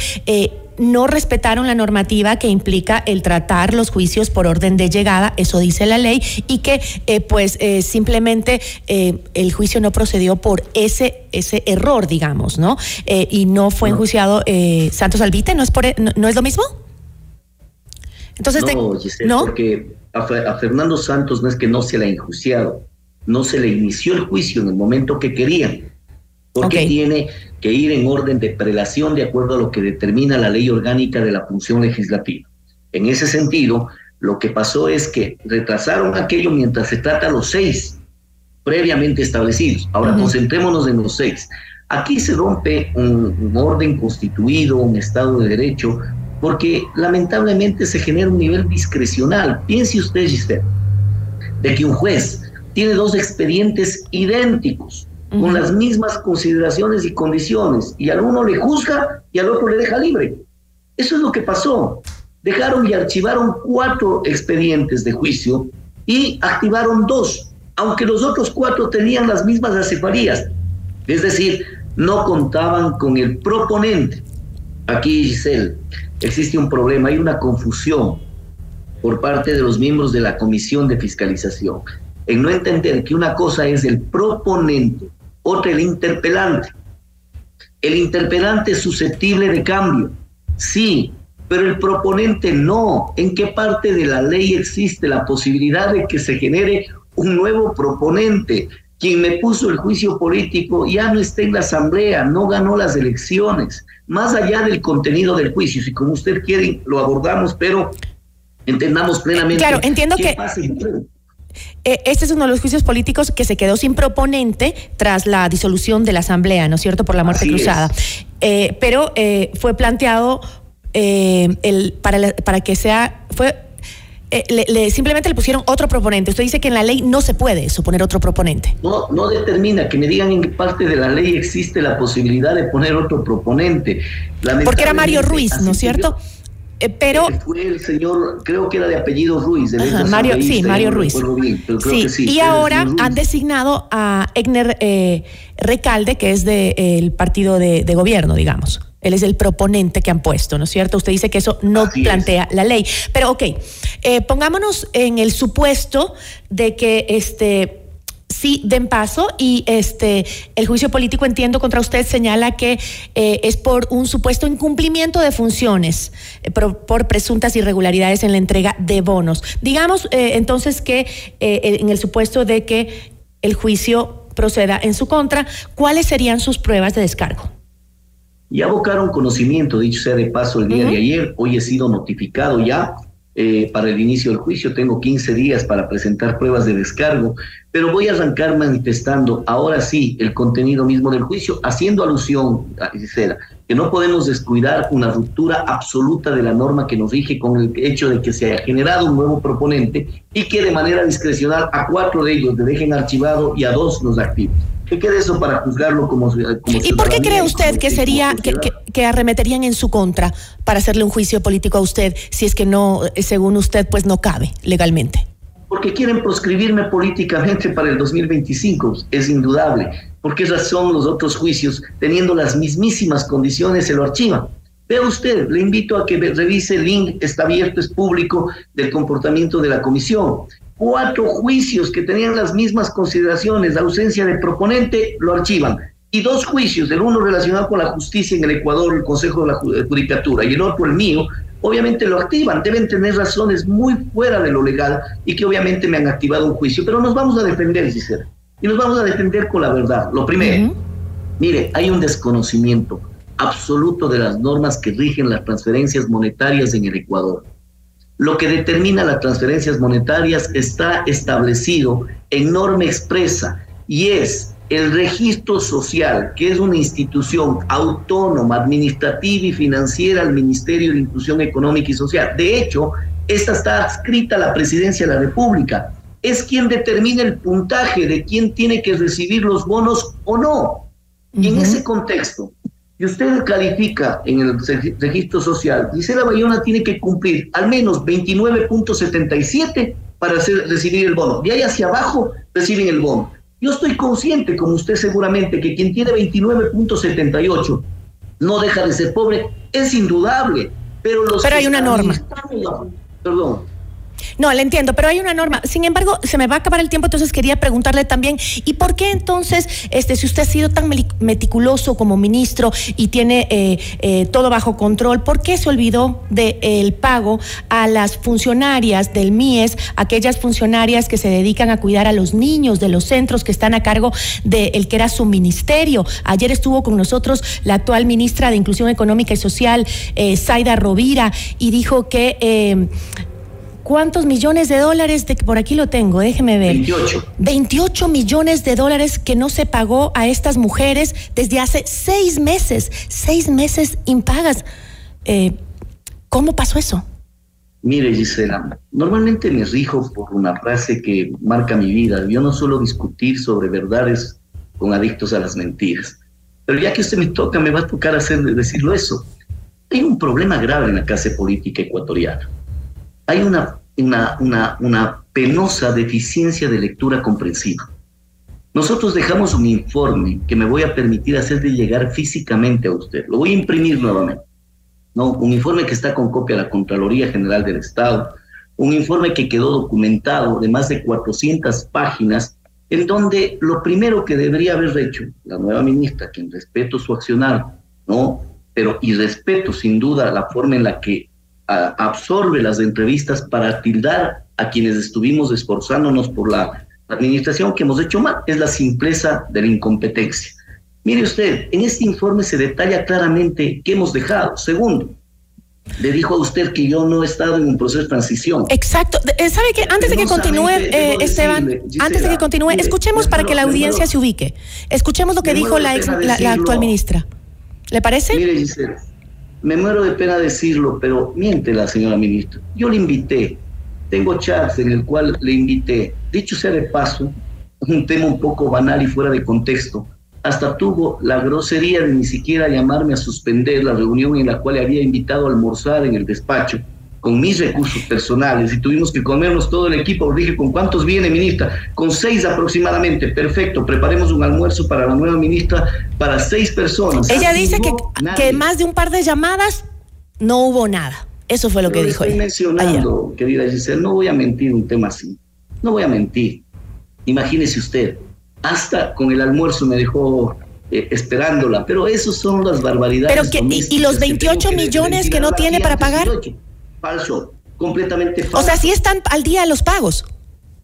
no respetaron la normativa que implica el tratar los juicios por orden de llegada, eso dice la ley, y que pues simplemente el juicio no procedió por ese, ese error, digamos, ¿no? y no fue enjuiciado Santos Albite, ¿no es, por, e, no, es lo mismo? Entonces, no, porque a, Fernando Santos no es que no se le ha enjuiciado, no se le inició el juicio en el momento que querían, porque tiene que ir en orden de prelación de acuerdo a lo que determina la ley orgánica de la función legislativa. En ese sentido, lo que pasó es que retrasaron aquello mientras se trata los seis previamente establecidos. Ahora concentrémonos en los seis. Aquí se rompe un, orden constituido, un Estado de Derecho, porque lamentablemente se genera un nivel discrecional. Piense usted, Giselle, de que un juez tiene dos expedientes idénticos, con las mismas consideraciones y condiciones, y al uno le juzga y al otro le deja libre. Eso es lo que pasó. Dejaron y archivaron cuatro expedientes de juicio y activaron dos, aunque los otros cuatro tenían las mismas acefarías. Es decir, no contaban con el proponente. Aquí, Giselle, existe un problema, hay una confusión por parte de los miembros de la Comisión de Fiscalización en no entender que una cosa es el proponente, otra el interpelante. El interpelante es susceptible de cambio, sí, pero el proponente no. ¿En qué parte de la ley existe la posibilidad de que se genere un nuevo proponente? Quien me puso el juicio político ya no está en la asamblea, no ganó las elecciones más allá del contenido del juicio, si como usted quiere lo abordamos, pero entendamos plenamente. Claro, entiendo que... este es uno de los juicios políticos que se quedó sin proponente tras la disolución de la Asamblea, ¿no es cierto?, por la muerte cruzada. Eh, pero eh, fue planteado el, para, para que sea, fue eh, le, simplemente le pusieron otro proponente. Usted dice que en la ley no se puede suponer otro proponente. No, no determina que me digan en qué parte de la ley existe la posibilidad de poner otro proponente. Porque era Mario Ruiz, ¿no es cierto? Eh, pero fue el señor, creo que era de apellido Ruiz. Mario, sí, Mario Ruiz. sí, y ahora han designado a Egner eh, Recalde, que es del partido de gobierno, digamos. Él es el proponente que han puesto, ¿no es cierto? Usted dice que eso no plantea la ley. Pero ok, eh, pongámonos en el supuesto de que este sí den paso y este el juicio político entiendo contra usted señala que eh, es por un supuesto incumplimiento de funciones eh, por, presuntas irregularidades en la entrega de bonos. Digamos entonces que en el supuesto de que el juicio proceda en su contra cuáles serían sus pruebas de descargo y abocaron conocimiento, dicho sea de paso, el día de ayer. Hoy he sido notificado ya eh, para el inicio del juicio. Tengo 15 días para presentar pruebas de descargo, pero voy a arrancar manifestando ahora sí el contenido mismo del juicio, haciendo alusión, Gisela, que no podemos descuidar una ruptura absoluta de la norma que nos rige con el hecho de que se haya generado un nuevo proponente y que de manera discrecional a cuatro de ellos le dejen archivado y a dos los activos. ¿Qué queda eso para juzgarlo como, ¿Y por qué cree usted que sería que, que, arremeterían en su contra para hacerle un juicio político a usted si es que no, según usted, pues no cabe legalmente? Porque quieren proscribirme políticamente para el 2025, es indudable. ¿Por qué razón los otros juicios, teniendo las mismísimas condiciones, se lo archivan? Vea usted, le invito a que revise el link, está abierto, es público, del comportamiento de la comisión cuatro juicios que tenían las mismas consideraciones, la ausencia de proponente, lo archivan. Y dos juicios, el uno relacionado con la justicia en el Ecuador, el Consejo de la Judicatura, y el otro, el mío, obviamente lo activan. Deben tener razones muy fuera de lo legal y que obviamente me han activado un juicio. Pero nos vamos a defender, Gisela. Y nos vamos a defender con la verdad. Lo primero, mire, hay un desconocimiento absoluto de las normas que rigen las transferencias monetarias en el Ecuador. Lo que determina las transferencias monetarias está establecido en norma expresa y es el registro social, que es una institución autónoma, administrativa y financiera al Ministerio de Inclusión Económica y Social. De hecho, esta está adscrita a la Presidencia de la República. Es quien determina el puntaje de quién tiene que recibir los bonos o no. Y en ese contexto, y usted califica en el registro social, Gisela Bayona tiene que cumplir al menos 29.77 para hacer, recibir el bono. De ahí hacia abajo reciben el bono. Yo estoy consciente, como usted seguramente, que quien tiene 29.78 no deja de ser pobre, es indudable. Pero, los pero hay una norma. Perdón. No, le entiendo, pero hay una norma. Sin embargo, se me va a acabar el tiempo, entonces quería preguntarle también, ¿y por qué entonces, este, si usted ha sido tan meticuloso como ministro y tiene eh, eh, todo bajo control, ¿por qué se olvidó del pago a las funcionarias del MIES, aquellas funcionarias que se dedican a cuidar a los niños de los centros que están a cargo del que era su ministerio? Ayer estuvo con nosotros la actual ministra de Inclusión Económica y Social, eh, Zaida Rovira, y dijo que ¿Cuántos millones de dólares? De, por aquí lo tengo, déjeme ver. 28. 28 millones de dólares que no se pagó a estas mujeres desde hace seis meses. Seis meses impagas. Eh, ¿Cómo pasó eso? Mire, Gisela, normalmente me rijo por una frase que marca mi vida. Yo no suelo discutir sobre verdades con adictos a las mentiras. Pero ya que usted me toca, me va a tocar hacer, decirlo eso. Hay un problema grave en la clase política ecuatoriana hay una, una, una, penosa deficiencia de lectura comprensiva. Nosotros dejamos un informe que me voy a permitir hacer de llegar físicamente a usted. Lo voy a imprimir nuevamente. ¿no? Un informe que está con copia de la Contraloría General del Estado, un informe que quedó documentado de más de 400 páginas, en donde lo primero que debería haber hecho la nueva ministra, quien respeto su accionar, ¿no? Pero y respeto sin duda la forma en la que absorbe las entrevistas para tildar a quienes estuvimos esforzándonos por la administración que hemos hecho mal, es la simpleza de la incompetencia. Mire usted, en este informe se detalla claramente qué hemos dejado. Segundo, le dijo a usted que yo no he estado en un proceso de transición. Exacto. Eh, ¿Sabe que Antes de que continúe, eh, Esteban, antes de que continúe, escuchemos para que la audiencia se ubique. Escuchemos lo que dijo la, la, actual ministra. ¿Le parece? Mire, Gisela, me muero de pena decirlo, pero miente la señora ministra. Yo le invité, tengo chats en el cual le invité, dicho sea de paso, un tema un poco banal y fuera de contexto, hasta tuvo la grosería de ni siquiera llamarme a suspender la reunión en la cual le había invitado a almorzar en el despacho con mis recursos personales y tuvimos que comernos todo el equipo. Dije, ¿con cuántos viene, ministra? Con seis aproximadamente. Perfecto, preparemos un almuerzo para la nueva ministra para seis personas. Ella dice que, que más de un par de llamadas no hubo nada. Eso fue lo que dijo estoy mencionando, querida Giselle, no voy a mentir un tema así. No voy a mentir. Imagínese usted, hasta con el almuerzo me dejó eh, esperándola, pero esos son las barbaridades. Pero que, y, los 28 millones que no tiene para pagar? Falso, completamente falso. O sea, sí están al día los pagos.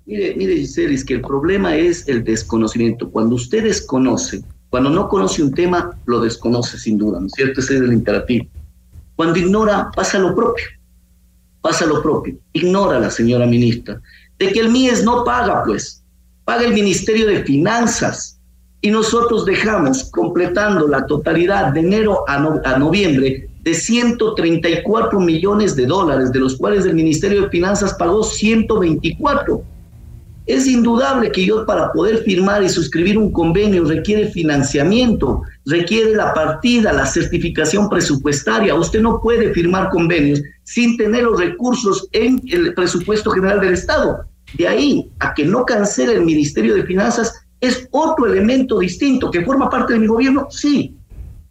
Mire, mire, Giselle, es que el problema es el desconocimiento. Cuando usted desconoce, cuando no conoce un tema, lo desconoce sin duda, ¿no es cierto? Ese es el imperativo. Cuando ignora, pasa lo propio. Pasa lo propio. Ignora la señora ministra. De que el MIES no paga, pues. Paga el Ministerio de Finanzas. Y nosotros dejamos, completando la totalidad de enero a, a noviembre, de 134 millones de dólares, de los cuales el Ministerio de Finanzas pagó 124. Es indudable que yo para poder firmar y suscribir un convenio requiere financiamiento, requiere la partida, la certificación presupuestaria. Usted no puede firmar convenios sin tener los recursos en el presupuesto general del Estado. De ahí a que no cancele el Ministerio de Finanzas es otro elemento distinto que forma parte de mi gobierno, sí,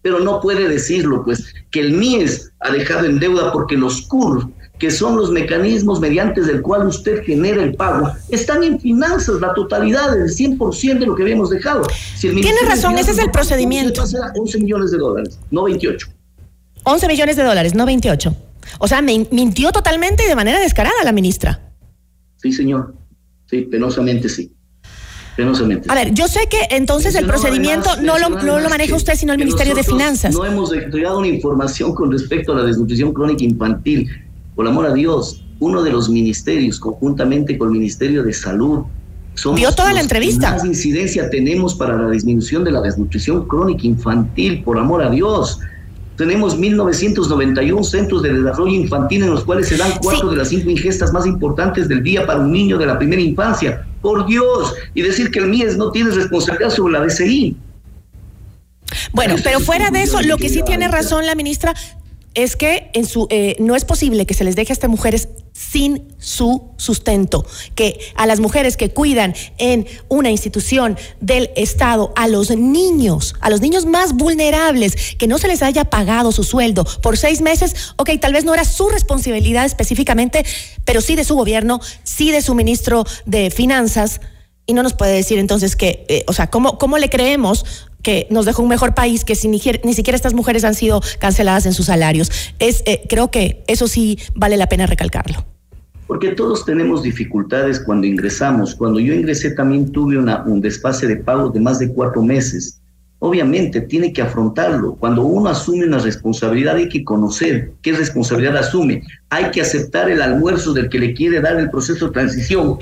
pero no puede decirlo, pues, que el MIES ha dejado en deuda porque los CUR, que son los mecanismos mediante el cual usted genera el pago, están en finanzas, la totalidad del 100% de lo que habíamos dejado. Tiene razón, ese es el procedimiento. 11 millones de dólares, no 28. 11 millones de dólares, no 28. O sea, mintió totalmente y de manera descarada la ministra. Sí, señor. Sí, penosamente sí. A ver, yo sé que entonces el procedimiento no, lo, lo maneja usted, sino el Ministerio de Finanzas. No hemos entregado una información con respecto a la desnutrición crónica infantil. Por amor a Dios, uno de los ministerios, conjuntamente con el Ministerio de Salud, ¿Vio toda la entrevista? más incidencia tenemos para la disminución de la desnutrición crónica infantil, por amor a Dios. Tenemos 1.991 centros de desarrollo infantil en los cuales se dan cuatro de las cinco ingestas más importantes del día para un niño de la primera infancia. Por Dios. Y decir que el MIES no tiene responsabilidad sobre la DCI. Bueno, pero fuera de eso, lo que sí tiene razón la ministra es que en su, eh, no es posible que se les deje a estas mujeres sin su sustento, que a las mujeres que cuidan en una institución del Estado, a los niños, a los niños más vulnerables, que no se les haya pagado su sueldo por seis meses, ok, tal vez no era su responsabilidad específicamente, pero sí de su gobierno, sí de su ministro de Finanzas, y no nos puede decir entonces que, eh, o sea, ¿cómo, ¿cómo le creemos que nos dejó un mejor país, que ni, ni siquiera estas mujeres han sido canceladas en sus salarios? Es, eh, creo que eso sí vale la pena recalcarlo. Porque todos tenemos dificultades cuando ingresamos. Cuando yo ingresé también tuve una, un desfase de pago de más de cuatro meses. Obviamente tiene que afrontarlo. Cuando uno asume una responsabilidad hay que conocer qué responsabilidad asume. Hay que aceptar el almuerzo del que le quiere dar el proceso de transición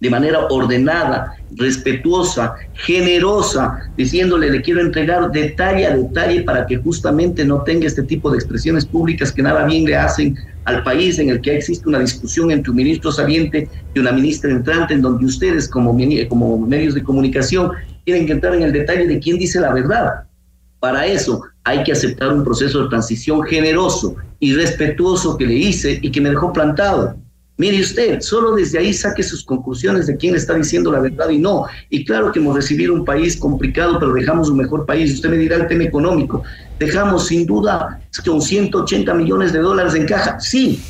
de manera ordenada, respetuosa, generosa, diciéndole le quiero entregar detalle a detalle para que justamente no tenga este tipo de expresiones públicas que nada bien le hacen al país en el que existe una discusión entre un ministro saliente y una ministra entrante, en donde ustedes como, como medios de comunicación tienen que entrar en el detalle de quién dice la verdad. Para eso hay que aceptar un proceso de transición generoso y respetuoso que le hice y que me dejó plantado Mire usted, solo desde ahí saque sus conclusiones de quién está diciendo la verdad y no. Y claro que hemos recibido un país complicado, pero dejamos un mejor país. Usted me dirá el tema económico. Dejamos sin duda con 180 millones de dólares en caja. Sí,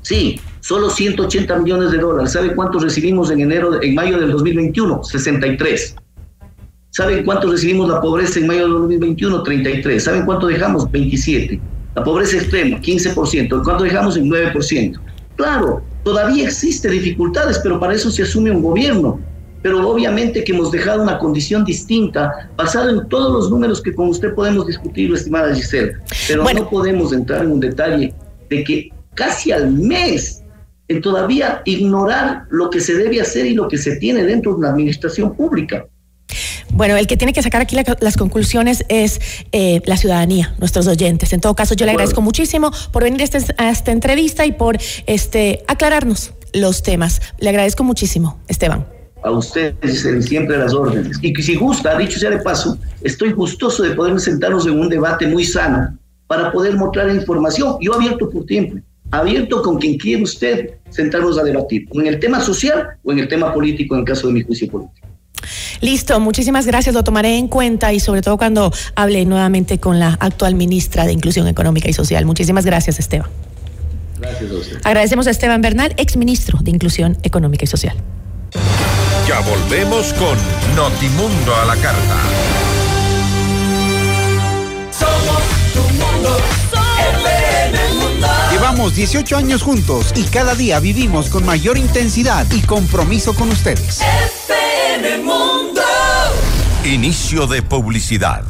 sí, solo 180 millones de dólares. ¿Sabe cuántos recibimos en enero, en mayo del 2021? 63. ¿Saben cuánto recibimos la pobreza en mayo del 2021? 33. ¿Saben cuánto dejamos? 27. La pobreza extrema, 15%. ¿Cuánto dejamos? En 9%. Claro, todavía existe dificultades, pero para eso se asume un gobierno. Pero obviamente que hemos dejado una condición distinta, basada en todos los números que con usted podemos discutir, estimada Giselle. Pero no podemos entrar en un detalle de que casi al mes en todavía ignorar lo que se debe hacer y lo que se tiene dentro de una administración pública. Bueno, el que tiene que sacar aquí las conclusiones es eh, la ciudadanía, nuestros oyentes. En todo caso, yo le agradezco muchísimo por venir a, este, a esta entrevista y por este, aclararnos los temas. Le agradezco muchísimo, Esteban. A ustedes siempre las órdenes. Y que si gusta, dicho sea de paso, estoy gustoso de poder sentarnos en un debate muy sano para poder mostrar información. Yo abierto por tiempo, abierto con quien quiera usted sentarnos a debatir, en el tema social o en el tema político, en el caso de mi juicio político. Listo, muchísimas gracias, lo tomaré en cuenta y sobre todo cuando hable nuevamente con la actual ministra de Inclusión Económica y Social. Muchísimas gracias, Esteban. Gracias a usted. Agradecemos a Esteban Bernal, exministro de Inclusión Económica y Social. Ya volvemos con Notimundo a la carta. Somos tu mundo, mundo. Llevamos 18 años juntos y cada día vivimos con mayor intensidad y compromiso con ustedes. Mundo. Inicio de publicidad.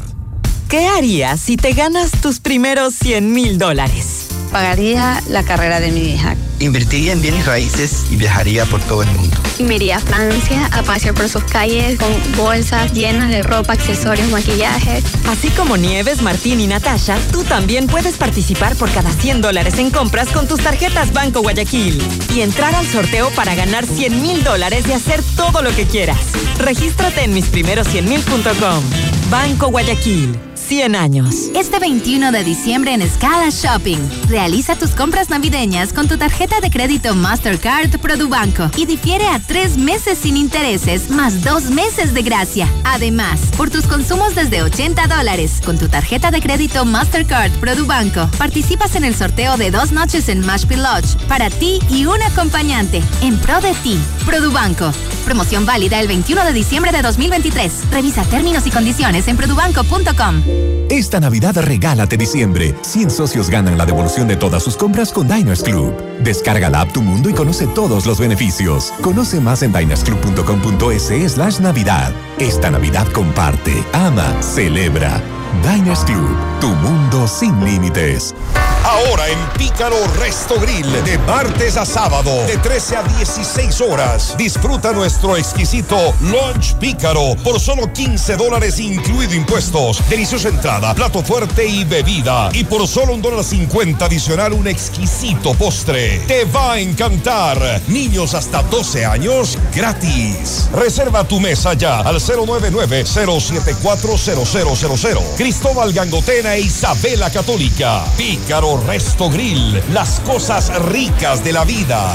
¿Qué harías si te ganas tus primeros 100 mil dólares? Pagaría la carrera de mi hija. Invertiría en bienes raíces y viajaría por todo el mundo. Y me iría a Francia a pasear por sus calles con bolsas llenas de ropa, accesorios, maquillaje. Así como Nieves, Martín y Natasha, tú también puedes participar por cada 100 dólares en compras con tus tarjetas Banco Guayaquil y entrar al sorteo para ganar 100 mil dólares y hacer todo lo que quieras. Regístrate en misprimeros100mil.com. Banco Guayaquil. 100 años. Este 21 de diciembre en Scala Shopping. Realiza tus compras navideñas con tu tarjeta de crédito Mastercard Produbanco y difiere a tres meses sin intereses más dos meses de gracia. Además, por tus consumos desde 80 dólares con tu tarjeta de crédito Mastercard Produbanco, participas en el sorteo de dos noches en Mashpee Lodge para ti y un acompañante en pro de ti. Produbanco. Promoción válida el 21 de diciembre de 2023. Revisa términos y condiciones en produbanco.com. Esta Navidad regálate diciembre. 100 socios ganan la devolución de todas sus compras con Diners Club. Descarga la app Tu Mundo y conoce todos los beneficios. Conoce más en dinersclub.com.es slash Navidad. Esta Navidad comparte, ama, celebra. Diners Club, tu mundo sin límites. Ahora en Pícaro Resto Grill, de martes a sábado, de 13 a 16 horas. Disfruta nuestro exquisito Lunch Pícaro por solo 15 dólares incluido impuestos. Deliciosa entrada, plato fuerte y bebida. Y por solo un dólar 50 adicional, un exquisito postre. Te va a encantar. Niños hasta 12 años, gratis. Reserva tu mesa ya al 099-074-0000. Cristóbal Gangotena e Isabela Católica. Pícaro Resto Grill, las cosas ricas de la vida.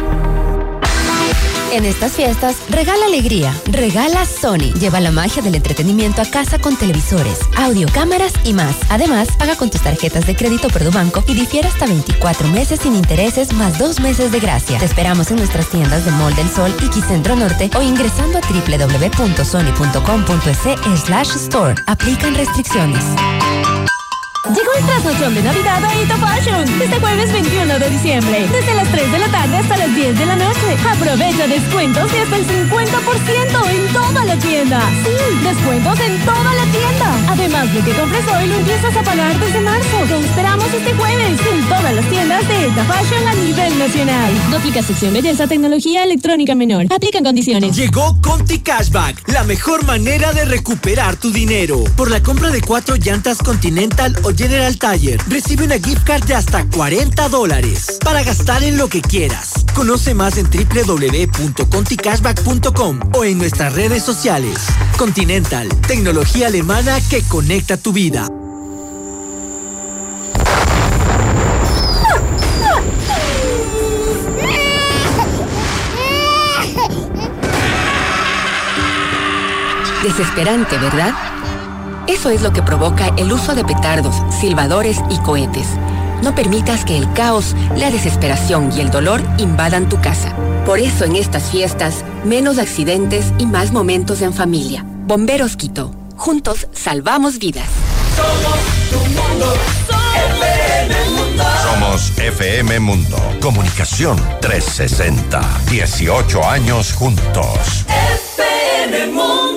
En estas fiestas, regala alegría, regala Sony. Lleva la magia del entretenimiento a casa con televisores, audio, cámaras y más. Además, paga con tus tarjetas de crédito Banco y difiere hasta 24 meses sin intereses más dos meses de gracia. Te esperamos en nuestras tiendas de Mall del Sol y Quicentro Norte o ingresando a www.sony.com.es slash store. Aplican restricciones. Llegó el trasnochón de Navidad a Ito Fashion. Este jueves 21 de diciembre. Desde las 3 de la tarde hasta las 10 de la noche. Aprovecha descuentos de hasta el 50% en toda la tienda. Sí, descuentos en toda la tienda. Además, lo que compres hoy lo empiezas a pagar desde marzo. Te esperamos este jueves en todas las tiendas de Ita Fashion a nivel nacional. No aplica sección belleza, tecnología electrónica menor. Aplican condiciones. Llegó Conti Cashback, la mejor manera de recuperar tu dinero. Por la compra de cuatro llantas Continental o General Tire, recibe una gift card de hasta 40 dólares para gastar en lo que quieras. Conoce más en www.conticashback.com o en nuestras redes sociales. Continental, tecnología alemana que conecta tu vida. Desesperante, ¿verdad? Eso es lo que provoca el uso de petardos, silbadores y cohetes. No permitas que el caos, la desesperación y el dolor invadan tu casa. Por eso en estas fiestas, menos accidentes y más momentos en familia. Bomberos Quito. Juntos salvamos vidas. Somos tu mundo. FM Mundo. Somos FM Mundo. Comunicación 360. 18 años juntos. FM Mundo.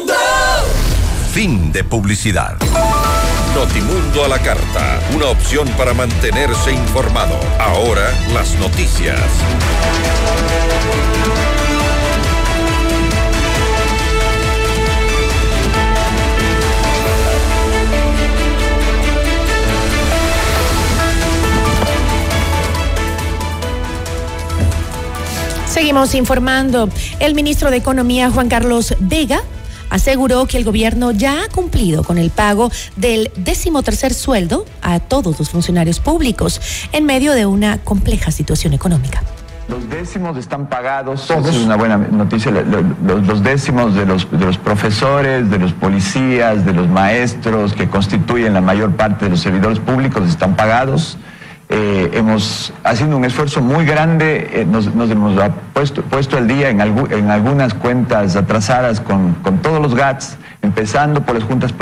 Fin de publicidad. Notimundo a la carta. Una opción para mantenerse informado. Ahora las noticias. Seguimos informando. El ministro de Economía, Juan Carlos Vega, aseguró que el gobierno ya ha cumplido con el pago del decimotercer sueldo a todos los funcionarios públicos en medio de una compleja situación económica. Los décimos están pagados, Esa es una buena noticia, lo- lo- los, los décimos de los, de los profesores, de los policías, de los maestros que constituyen la mayor parte de los servidores públicos están pagados. Eh, hemos, haciendo un esfuerzo muy grande, eh, nos, nos hemos puesto, puesto al día en, algu- en algunas cuentas atrasadas con, con todos los GATS, empezando por las juntas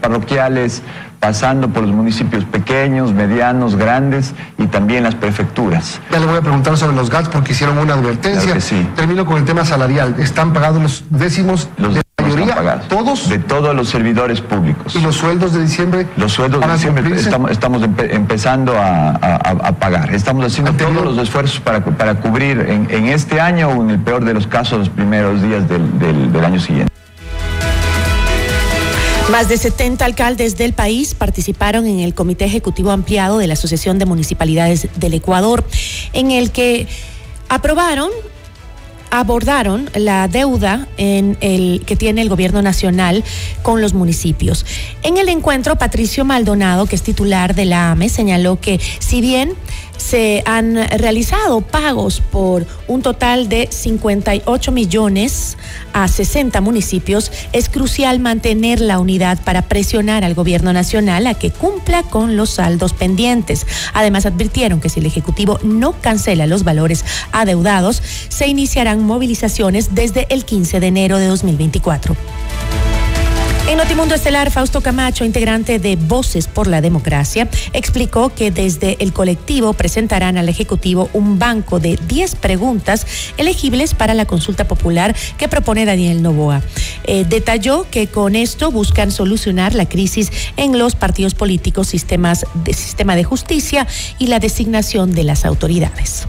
parroquiales, pasando por los municipios pequeños, medianos, grandes y también las prefecturas. Ya le voy a preguntar sobre los GATS porque hicieron una advertencia. Claro que sí. Termino con el tema salarial. ¿Están pagados los décimos Los de la mayoría? están pagados. ¿Todos? De todos los servidores públicos. ¿Y los sueldos de diciembre? Los sueldos de diciembre cumplirse? estamos, estamos empe- empezando a, a- pagar. Estamos haciendo todos los esfuerzos para, para cubrir en, en este año o en el peor de los casos los primeros días del, del- del año siguiente. Más de 70 alcaldes del país participaron en el Comité Ejecutivo Ampliado de la Asociación de Municipalidades del Ecuador, en el que aprobaron abordaron la deuda en el que tiene el gobierno nacional con los municipios. En el encuentro, Patricio Maldonado, que es titular de la AME, señaló que si bien se han realizado pagos por un total de 58 millones a 60 municipios, es crucial mantener la unidad para presionar al gobierno nacional a que cumpla con los saldos pendientes. Además, advirtieron que si el Ejecutivo no cancela los valores adeudados, se iniciarán movilizaciones desde el 15 de enero de 2024. En Notimundo Estelar, Fausto Camacho, integrante de Voces por la Democracia, explicó que desde el colectivo presentarán al Ejecutivo un banco de 10 preguntas elegibles para la consulta popular que propone Daniel Novoa. Eh, detalló que con esto buscan solucionar la crisis en los partidos políticos, sistemas de sistema de justicia y la designación de las autoridades.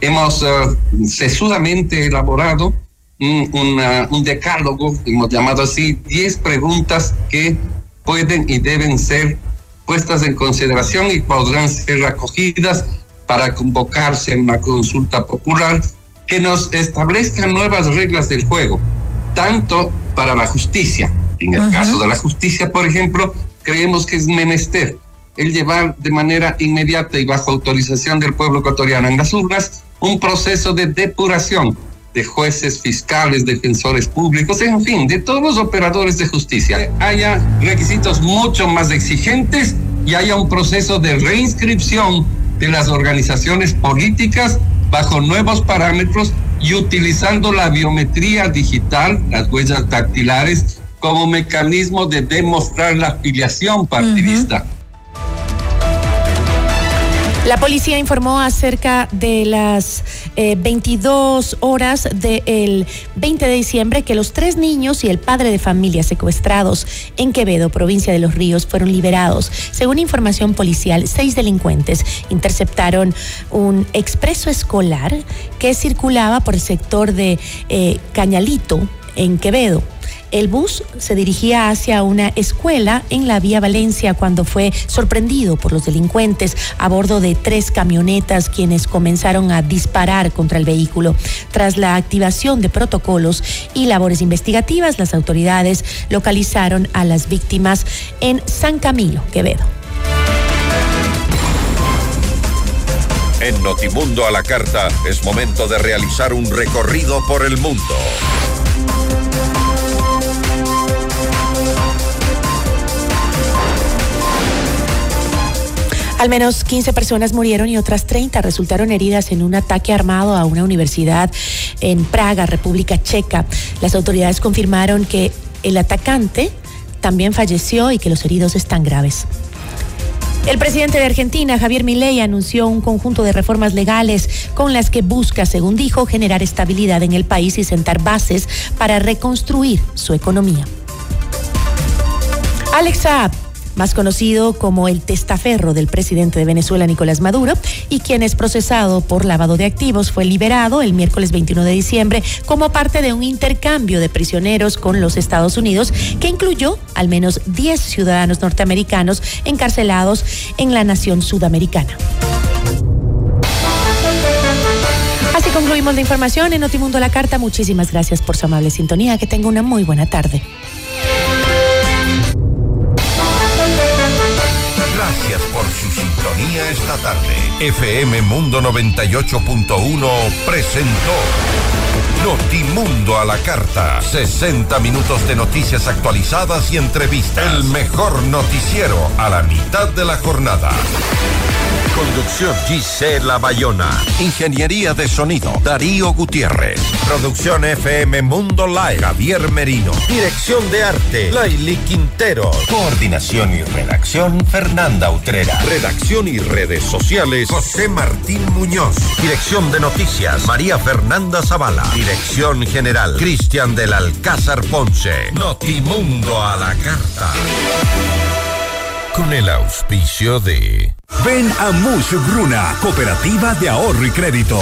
hemos uh, sesudamente elaborado un, una, un decálogo, hemos llamado así, 10 preguntas que pueden y deben ser puestas en consideración y podrán ser acogidas para convocarse en una consulta popular que nos establezca nuevas reglas del juego, tanto para la justicia. En el -huh. caso de la justicia, por ejemplo, creemos que es menester el llevar de manera inmediata y bajo autorización del pueblo ecuatoriano en las urnas un proceso de depuración de jueces, fiscales, defensores públicos, en fin, de todos los operadores de justicia. Haya requisitos mucho más exigentes y haya un proceso de reinscripción de las organizaciones políticas bajo nuevos parámetros y utilizando la biometría digital, las huellas dactilares, como mecanismo de demostrar la afiliación partidista. La policía informó acerca de las eh, 22 horas del 20 de diciembre que los tres niños y el padre de familia secuestrados en Quevedo, provincia de Los Ríos, fueron liberados. Según información policial, seis delincuentes interceptaron un expreso escolar que circulaba por el sector de eh, Cañalito, en Quevedo. El bus se dirigía hacia una escuela en la vía Valencia cuando fue sorprendido por los delincuentes a bordo de tres camionetas quienes comenzaron a disparar contra el vehículo. Tras la activación de protocolos y labores investigativas, las autoridades localizaron a las víctimas en San Camilo, Quevedo. En Notimundo a la Carta es momento de realizar un recorrido por el mundo. Al menos 15 personas murieron y otras 30 resultaron heridas en un ataque armado a una universidad en Praga, República Checa. Las autoridades confirmaron que el atacante también falleció y que los heridos están graves. El presidente de Argentina, Javier Milei, anunció un conjunto de reformas legales con las que busca, según dijo, generar estabilidad en el país y sentar bases para reconstruir su economía. Alex Saab más conocido como el testaferro del presidente de Venezuela, Nicolás Maduro, y quien es procesado por lavado de activos, fue liberado el miércoles 21 de diciembre como parte de un intercambio de prisioneros con los Estados Unidos que incluyó al menos 10 ciudadanos norteamericanos encarcelados en la nación sudamericana. Así concluimos la información en Notimundo La Carta. Muchísimas gracias por su amable sintonía. Que tenga una muy buena tarde. Esta tarde. FM Mundo 98.1 presentó Notimundo a la carta. 60 minutos de noticias actualizadas y entrevistas. El mejor noticiero a la mitad de la jornada. Conducción Gisela Bayona. Ingeniería de sonido Darío Gutiérrez. Producción FM Mundo Live Javier Merino. Dirección de arte Laili Quintero. Coordinación y redacción Fernanda Utrera. Redacción y redes sociales José Martín Muñoz. Dirección de noticias María Fernanda Zavala. Dirección general Cristian del Alcázar Ponce. Notimundo a la carta. Con el auspicio de Ven a Mush Bruna, Cooperativa de Ahorro y Crédito.